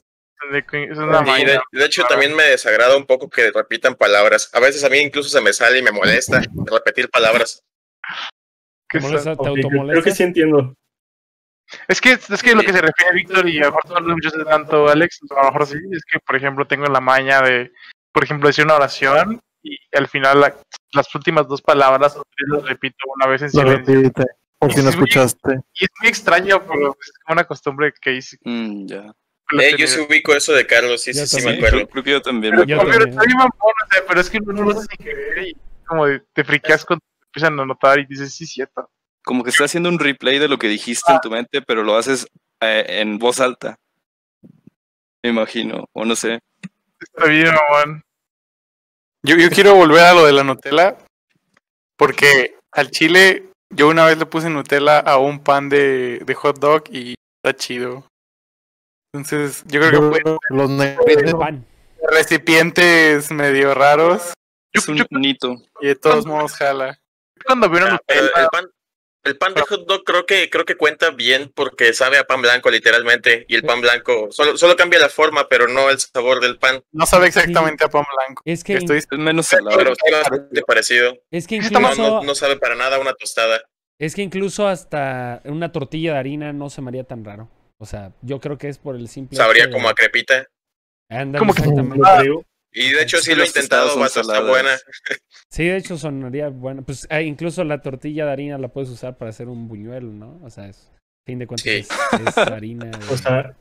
Es una Y de, hecho también me desagrada un poco que repitan palabras. A veces a mí incluso se me sale y me molesta repetir palabras. que ¿te molesta- Ok, ¿Te creo- creo que sí entiendo. Es que es que lo que se refiere a Víctor y a lo mejor no lo escuchaste tanto, Alex, a lo mejor sí, es que, por ejemplo, tengo la maña de, por ejemplo, decir una oración y al final la- las últimas dos palabras o tres las repito una vez en silencio. repite. Por si no escuchaste. Y es muy extraño, pero es como una costumbre que hice. Mm, ya. Eh, yo sí ubico eso de Carlos, sí, Yo sí, sí, me acuerdo. Creo, que yo también. Pero, me Yo pero acuerdo. también. está bien mamón, o sea, pero es que no lo haces sin querer y como de- te friqueas cuando te empiezan a notar y dices, sí, cierto. Como que está haciendo un replay de lo que dijiste en tu mente, pero lo haces eh, en voz alta. Me imagino, o no sé. Está bien, mamón. Yo, yo quiero volver a lo de la Nutella. Porque al chile, yo una vez le puse Nutella a un pan de, de hot dog y está chido. Entonces, yo creo que fue Los pan. recipientes medio raros. Es un nito. Y de todos modos jala. Cuando vi una Ah, pero Nutella, el pan, el pan de hot dog creo que, creo que cuenta bien porque sabe a pan blanco literalmente y el pan blanco solo, solo cambia la forma pero no el sabor del pan, No sabe exactamente a pan blanco. Es que, Que estoy Es menos salado. pero sí bastante parecido. es que No, incluso, no, no sabe para nada una tostada. es que incluso hasta una tortilla de harina no se me haría tan raro. O sea, yo creo que es por el simple. Sabría de- como a crepita. Ándale, Como que-. Y de hecho sí lo he intentado, vato, está buena. Sí, de hecho sonaría bueno. Pues ah, incluso la tortilla de harina la puedes usar para hacer un buñuelo, ¿no? O sea, es, a fin de cuentas Sí. es, es harina de, O sea,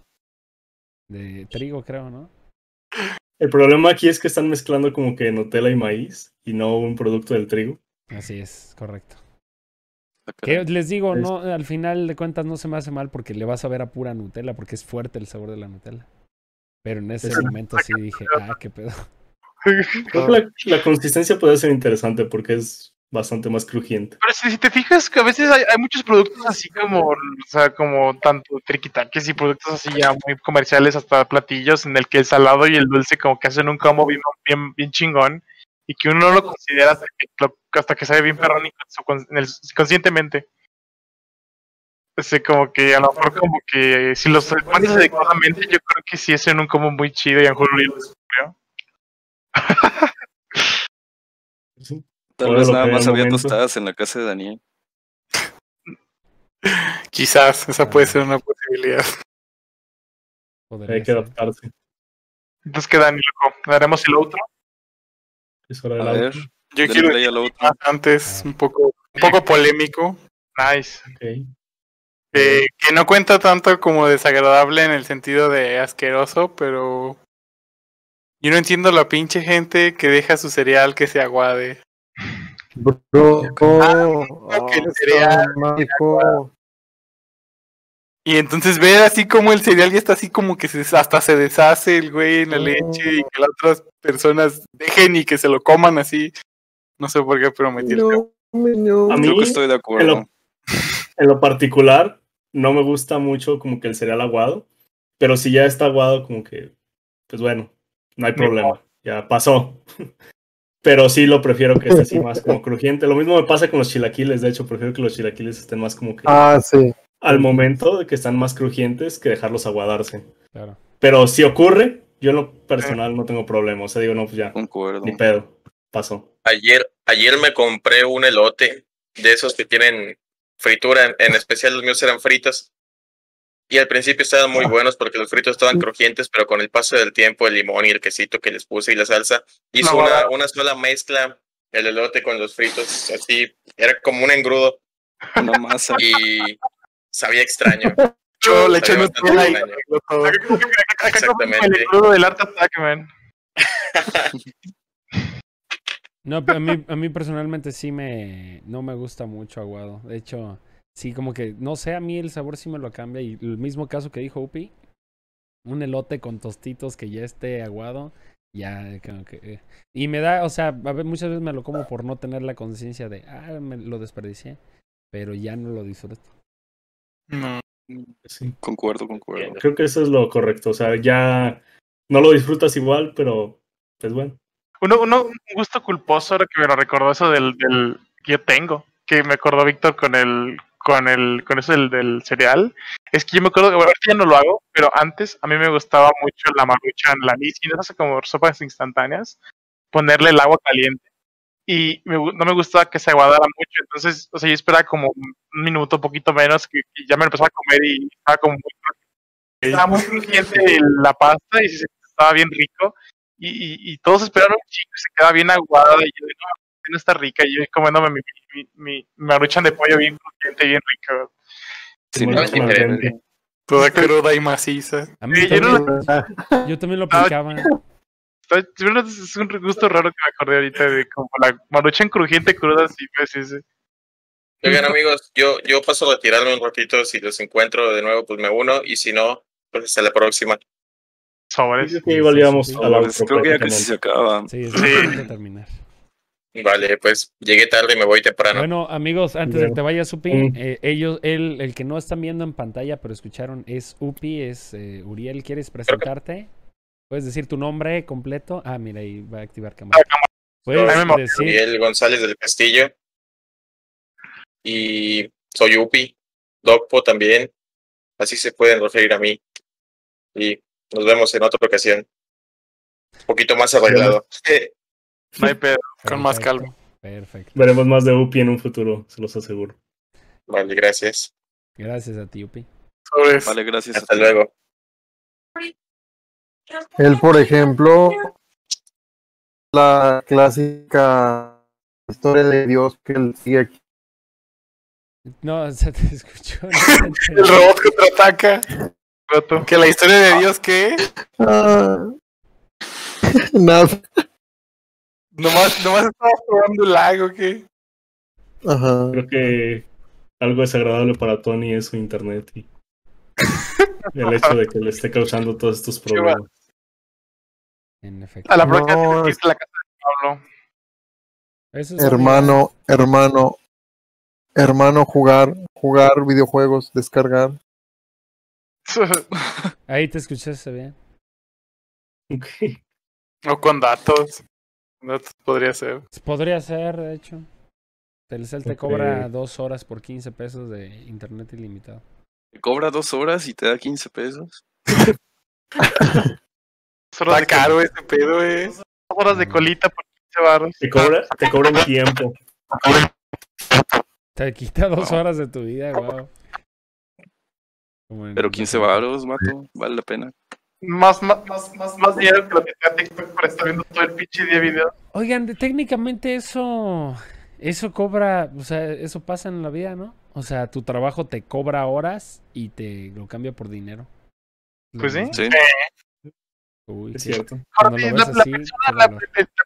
de trigo, creo, ¿no? el problema aquí es que están mezclando como que Nutella y maíz y no un producto del trigo. Así es, correcto. Ah, Que les digo, no, al final de cuentas no se me hace mal porque le vas a ver a pura Nutella, porque es fuerte el sabor de la Nutella. Pero en ese Es- momento sí dije, ah, qué pedo. Creo que la, la consistencia puede ser interesante porque es bastante más crujiente. Pero si, si te fijas que a veces hay, hay muchos productos así como, o sea, como tanto triquitaques y productos así ya muy comerciales hasta platillos en el que el salado y el dulce como que hacen un combo bien, bien, bien chingón y que uno no lo considera hasta que, lo- hasta que sabe bien perrón y con- en el- conscientemente. Ese como que a lo mejor como que si los pones adecuadamente yo creo que sí hacen un combo muy chido y a lo mejor lo descubrió. Sí. Tal vez nada más había momento. tostadas en la casa de Daniel. Quizás, esa puede ser una posibilidad. Podría Hay que ser. adaptarse. Entonces queda ni loco. Daremos el otro. Es hora del A ver. Yo quiero otra. más antes, un poco, un poco polémico. Nice. Ok. Que, que no cuenta tanto como desagradable en el sentido de asqueroso, pero yo no entiendo la pinche gente que deja su cereal que se aguade. Bro, no, que el cereal, mágico. Y entonces ver así como el cereal ya está así como que se, hasta se deshace el güey en la leche y que las otras personas dejen y que se lo coman así. No sé por qué, pero me tiene. No, no. A mí, Creo que estoy de en acuerdo. lo, en lo particular, no me gusta mucho como que el cereal aguado, pero si ya está aguado, como que, pues bueno, no hay problema, ya pasó. Pero sí lo prefiero que esté así más como crujiente. Lo mismo me pasa con los chilaquiles, de hecho, prefiero que los chilaquiles estén más como que Ah, sí. al momento de que están más crujientes que dejarlos aguadarse. Claro. Pero si ocurre, yo en lo personal no tengo problema. O sea, digo, no, pues ya, Concuerdo. ni pedo, pasó. Ayer, ayer me compré un elote de esos que tienen fritura, en, en especial los míos eran fritos. Y al principio estaban muy buenos porque los fritos estaban crujientes, pero con el paso del tiempo, el limón y el quesito que les puse y la salsa, hizo No, una, una sola mezcla el elote con los fritos, así, era como un engrudo Una masa. y sabía extraño. Yo le eché como el Exactamente. escudo del Art Attack, man. No, pero a mí, a mí personalmente sí me. No me gusta mucho aguado. De hecho, sí, como que. No sé, a mí el sabor sí me lo cambia. Y el mismo caso que dijo Upi. Un elote con tostitos que ya esté aguado. Ya, como que. eh. Y me da, o sea, a ver, muchas veces me lo como por no tener la conciencia de. Ah, me lo desperdicié. Pero ya no lo disfruto. No. Sí. Concuerdo, concuerdo. Creo que eso es lo correcto. O sea, ya no lo disfrutas igual, pero pues bueno. Uno, uno, un gusto culposo ahora que me lo recordó eso del, del que yo tengo, que me acordó Víctor con el, con el, con eso del, del cereal. Es que yo me acuerdo, bueno, ahorita ya no lo hago, pero antes a mí me gustaba mucho la maruchan, la nisi, no sé, como sopas instantáneas, ponerle el agua caliente. Y me no me gustaba que se aguadara mucho, entonces, o sea, yo esperaba como un minuto, poquito menos, que, que ya me lo empezaba a comer y estaba como muy. Estaba muy crujiente la pasta y se- estaba bien rico y, y, y todos esperaron un chico y se quedaba bien aguada y yo no, no está rica y yo comiéndome mi, mi, mi, mi maruchan de pollo bien crujiente, bien rico. Sí, Bueno, me- es diferente. Toda cruda y maciza. A mí Sí, yo también, no- yo también lo Ah, aplicaba. Verdad Es un gusto raro que me acordé ahorita de como la maruchan crujiente cruda, sí, pues sí, sí. Oigan amigos, yo, yo paso a retirarme un ratito, si los encuentro de nuevo, pues me uno, y si no, pues hasta la próxima. Sobres. Creo que igual íbamos a la creo que ya casi se acaba. Sí, es terminar. Vale, pues llegué tarde y me voy temprano. Bueno, amigos, antes de que te vayas, Upi, eh, ellos, él, el que no están viendo en pantalla, pero escucharon, es Upi, es eh, Uriel. ¿Quieres presentarte? ¿Puedes decir tu nombre completo? Ah, mira, ahí va a activar cámara. ¿Puedes decir? Miguel González del Castillo. Y soy Upi, Docpo también. Así se pueden referir a mí. Y nos vemos en otra ocasión. Un poquito más arreglado. No hay pedo. Con más calma. Perfecto. Veremos más de UPI en un futuro, se los aseguro. Vale, gracias. Gracias a ti, Upi. Vale, gracias. a Hasta ti. luego. Él, por ejemplo, la clásica historia de Dios que él sigue aquí. No, se te escuchó. El robot contraataca. Que la historia de Dios, ¿qué? Ah. Nada. Nomás, nomás estaba probando el lago, ¿qué? Ajá. Creo que algo desagradable para Tony es su internet y el hecho de que le esté causando todos estos problemas. En efecto. A la próxima No, que es- la casa de Pablo. Eso es Hermano, hermano, hermano, jugar, jugar videojuegos, descargar. Ahí te escuchaste bien. Ok. O con datos. Datos podría ser. Podría ser, de hecho. Telcel te cobra dos horas por 15 pesos de internet ilimitado. Te cobra dos horas y te da 15 pesos. Solo Está caro ese pedo, eh. Dos horas de colita por 15 baros. Te cobra, te cobran tiempo. Te quita dos horas de tu vida, wow. Pero 15 varos, mato, vale la pena. Más, más, más, más, más dinero que lo que te da TikTok por estar viendo todo el pinche día video. Oigan, de- técnicamente eso. Eso cobra. O sea, eso pasa en la vida, ¿no? O sea, tu trabajo te cobra horas y te lo cambia por dinero. Pues sí. Sí. Uy, Es sí. cierto. La, persona, la- la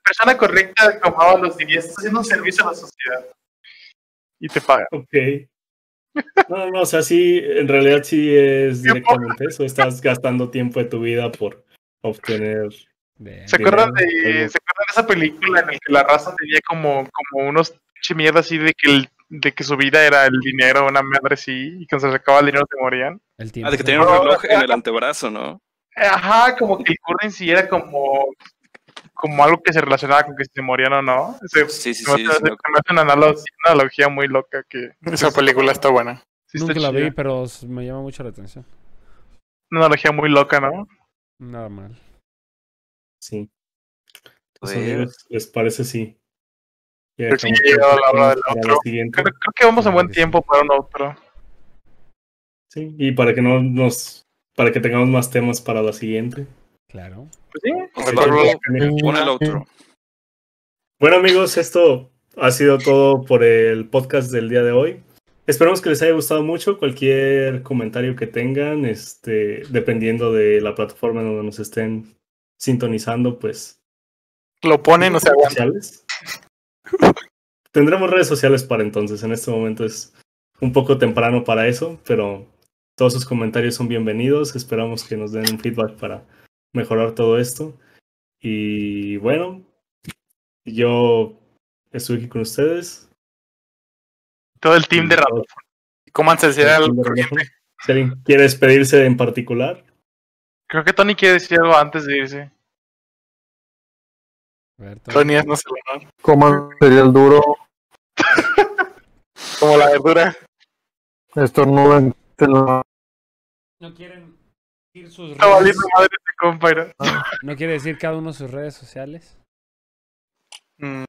persona correcta, como los diría, está haciendo un servicio a la sociedad. Y te paga. Ok. No, no, o sea, sí, en realidad sí es directamente eso. Estás gastando tiempo de tu vida por obtener. ¿Se acuerdan, de. ¿Se acuerdan de esa película en la que la raza tenía como, como unos pinche mierda así de que, el- de que su vida era el dinero, una madre así, y cuando se sacaba el dinero se morían? El tiempo. Ah, de que se- tenía un reloj en el antebrazo, ¿no? Ajá, como que el currency era como, como algo que se relacionaba con que se morían o no. Se, Sí, sí, me sí. hace- sí, me se me hace una, analo- una analogía muy loca que Esa película está buena. sí está Nunca la vi, pero me llama mucho la atención. Una analogía muy loca, ¿no? Nada mal. Sí. Pues, Entonces, amigos, ¿les parece ya Creo que la hora del? Creo, creo que vamos en buen sí. tiempo para un otro. Sí, y para que no nos. Para que tengamos más temas para la siguiente. Claro. Pues sí, el outro. Bueno amigos, esto ha sido todo por el podcast del día de hoy. Esperamos que les haya gustado mucho. Cualquier comentario que tengan, este, dependiendo de la plataforma en donde nos estén sintonizando, pues Lo ponen, o sea, sociales. Tendremos redes sociales para entonces. En este momento es un poco temprano para eso, pero todos sus comentarios son bienvenidos. Esperamos que nos den un feedback para mejorar todo esto. Y bueno, yo estuve aquí con ustedes. todo el team de Si algo alguien quiere despedirse en particular, Creo que Tony quiere decir algo antes de irse. Tony no se lo. Coman cereal duro, Como la verdura. estornudan. No quieren sus redes. valiendo madre este compa. ¿no? No quiere decir cada uno sus redes sociales. Mm,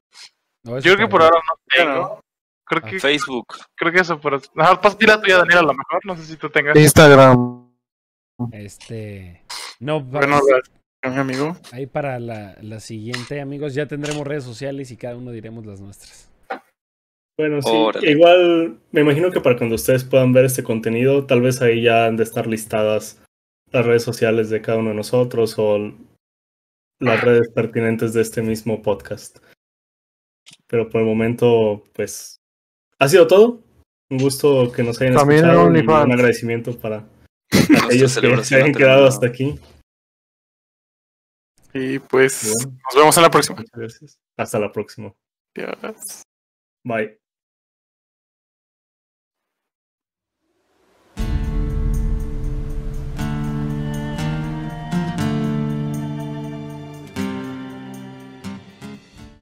No, eso Yo creo que por ahora no tengo. Creo Ah, que, Facebook. creo que eso, pero. Mejor pasa la tuya, Daniel, a lo mejor. No sé si tú tengas. Instagram. Este. No, Bueno, gracias, mi amigo. ahí para la, la siguiente, amigos, ya tendremos redes sociales y cada uno diremos las nuestras. bueno, sí, Órale. igual me imagino que para cuando ustedes puedan ver este contenido, tal vez ahí ya han de estar listadas las redes sociales de cada uno de nosotros o las redes pertinentes de este mismo podcast. Pero por el momento, pues, ha sido todo. Un gusto que nos hayan También escuchado y un agradecimiento para aquellos que se hayan ha quedado hasta aquí. Y pues Bueno, nos vemos en la próxima. muchas gracias. Hasta la próxima. Bye.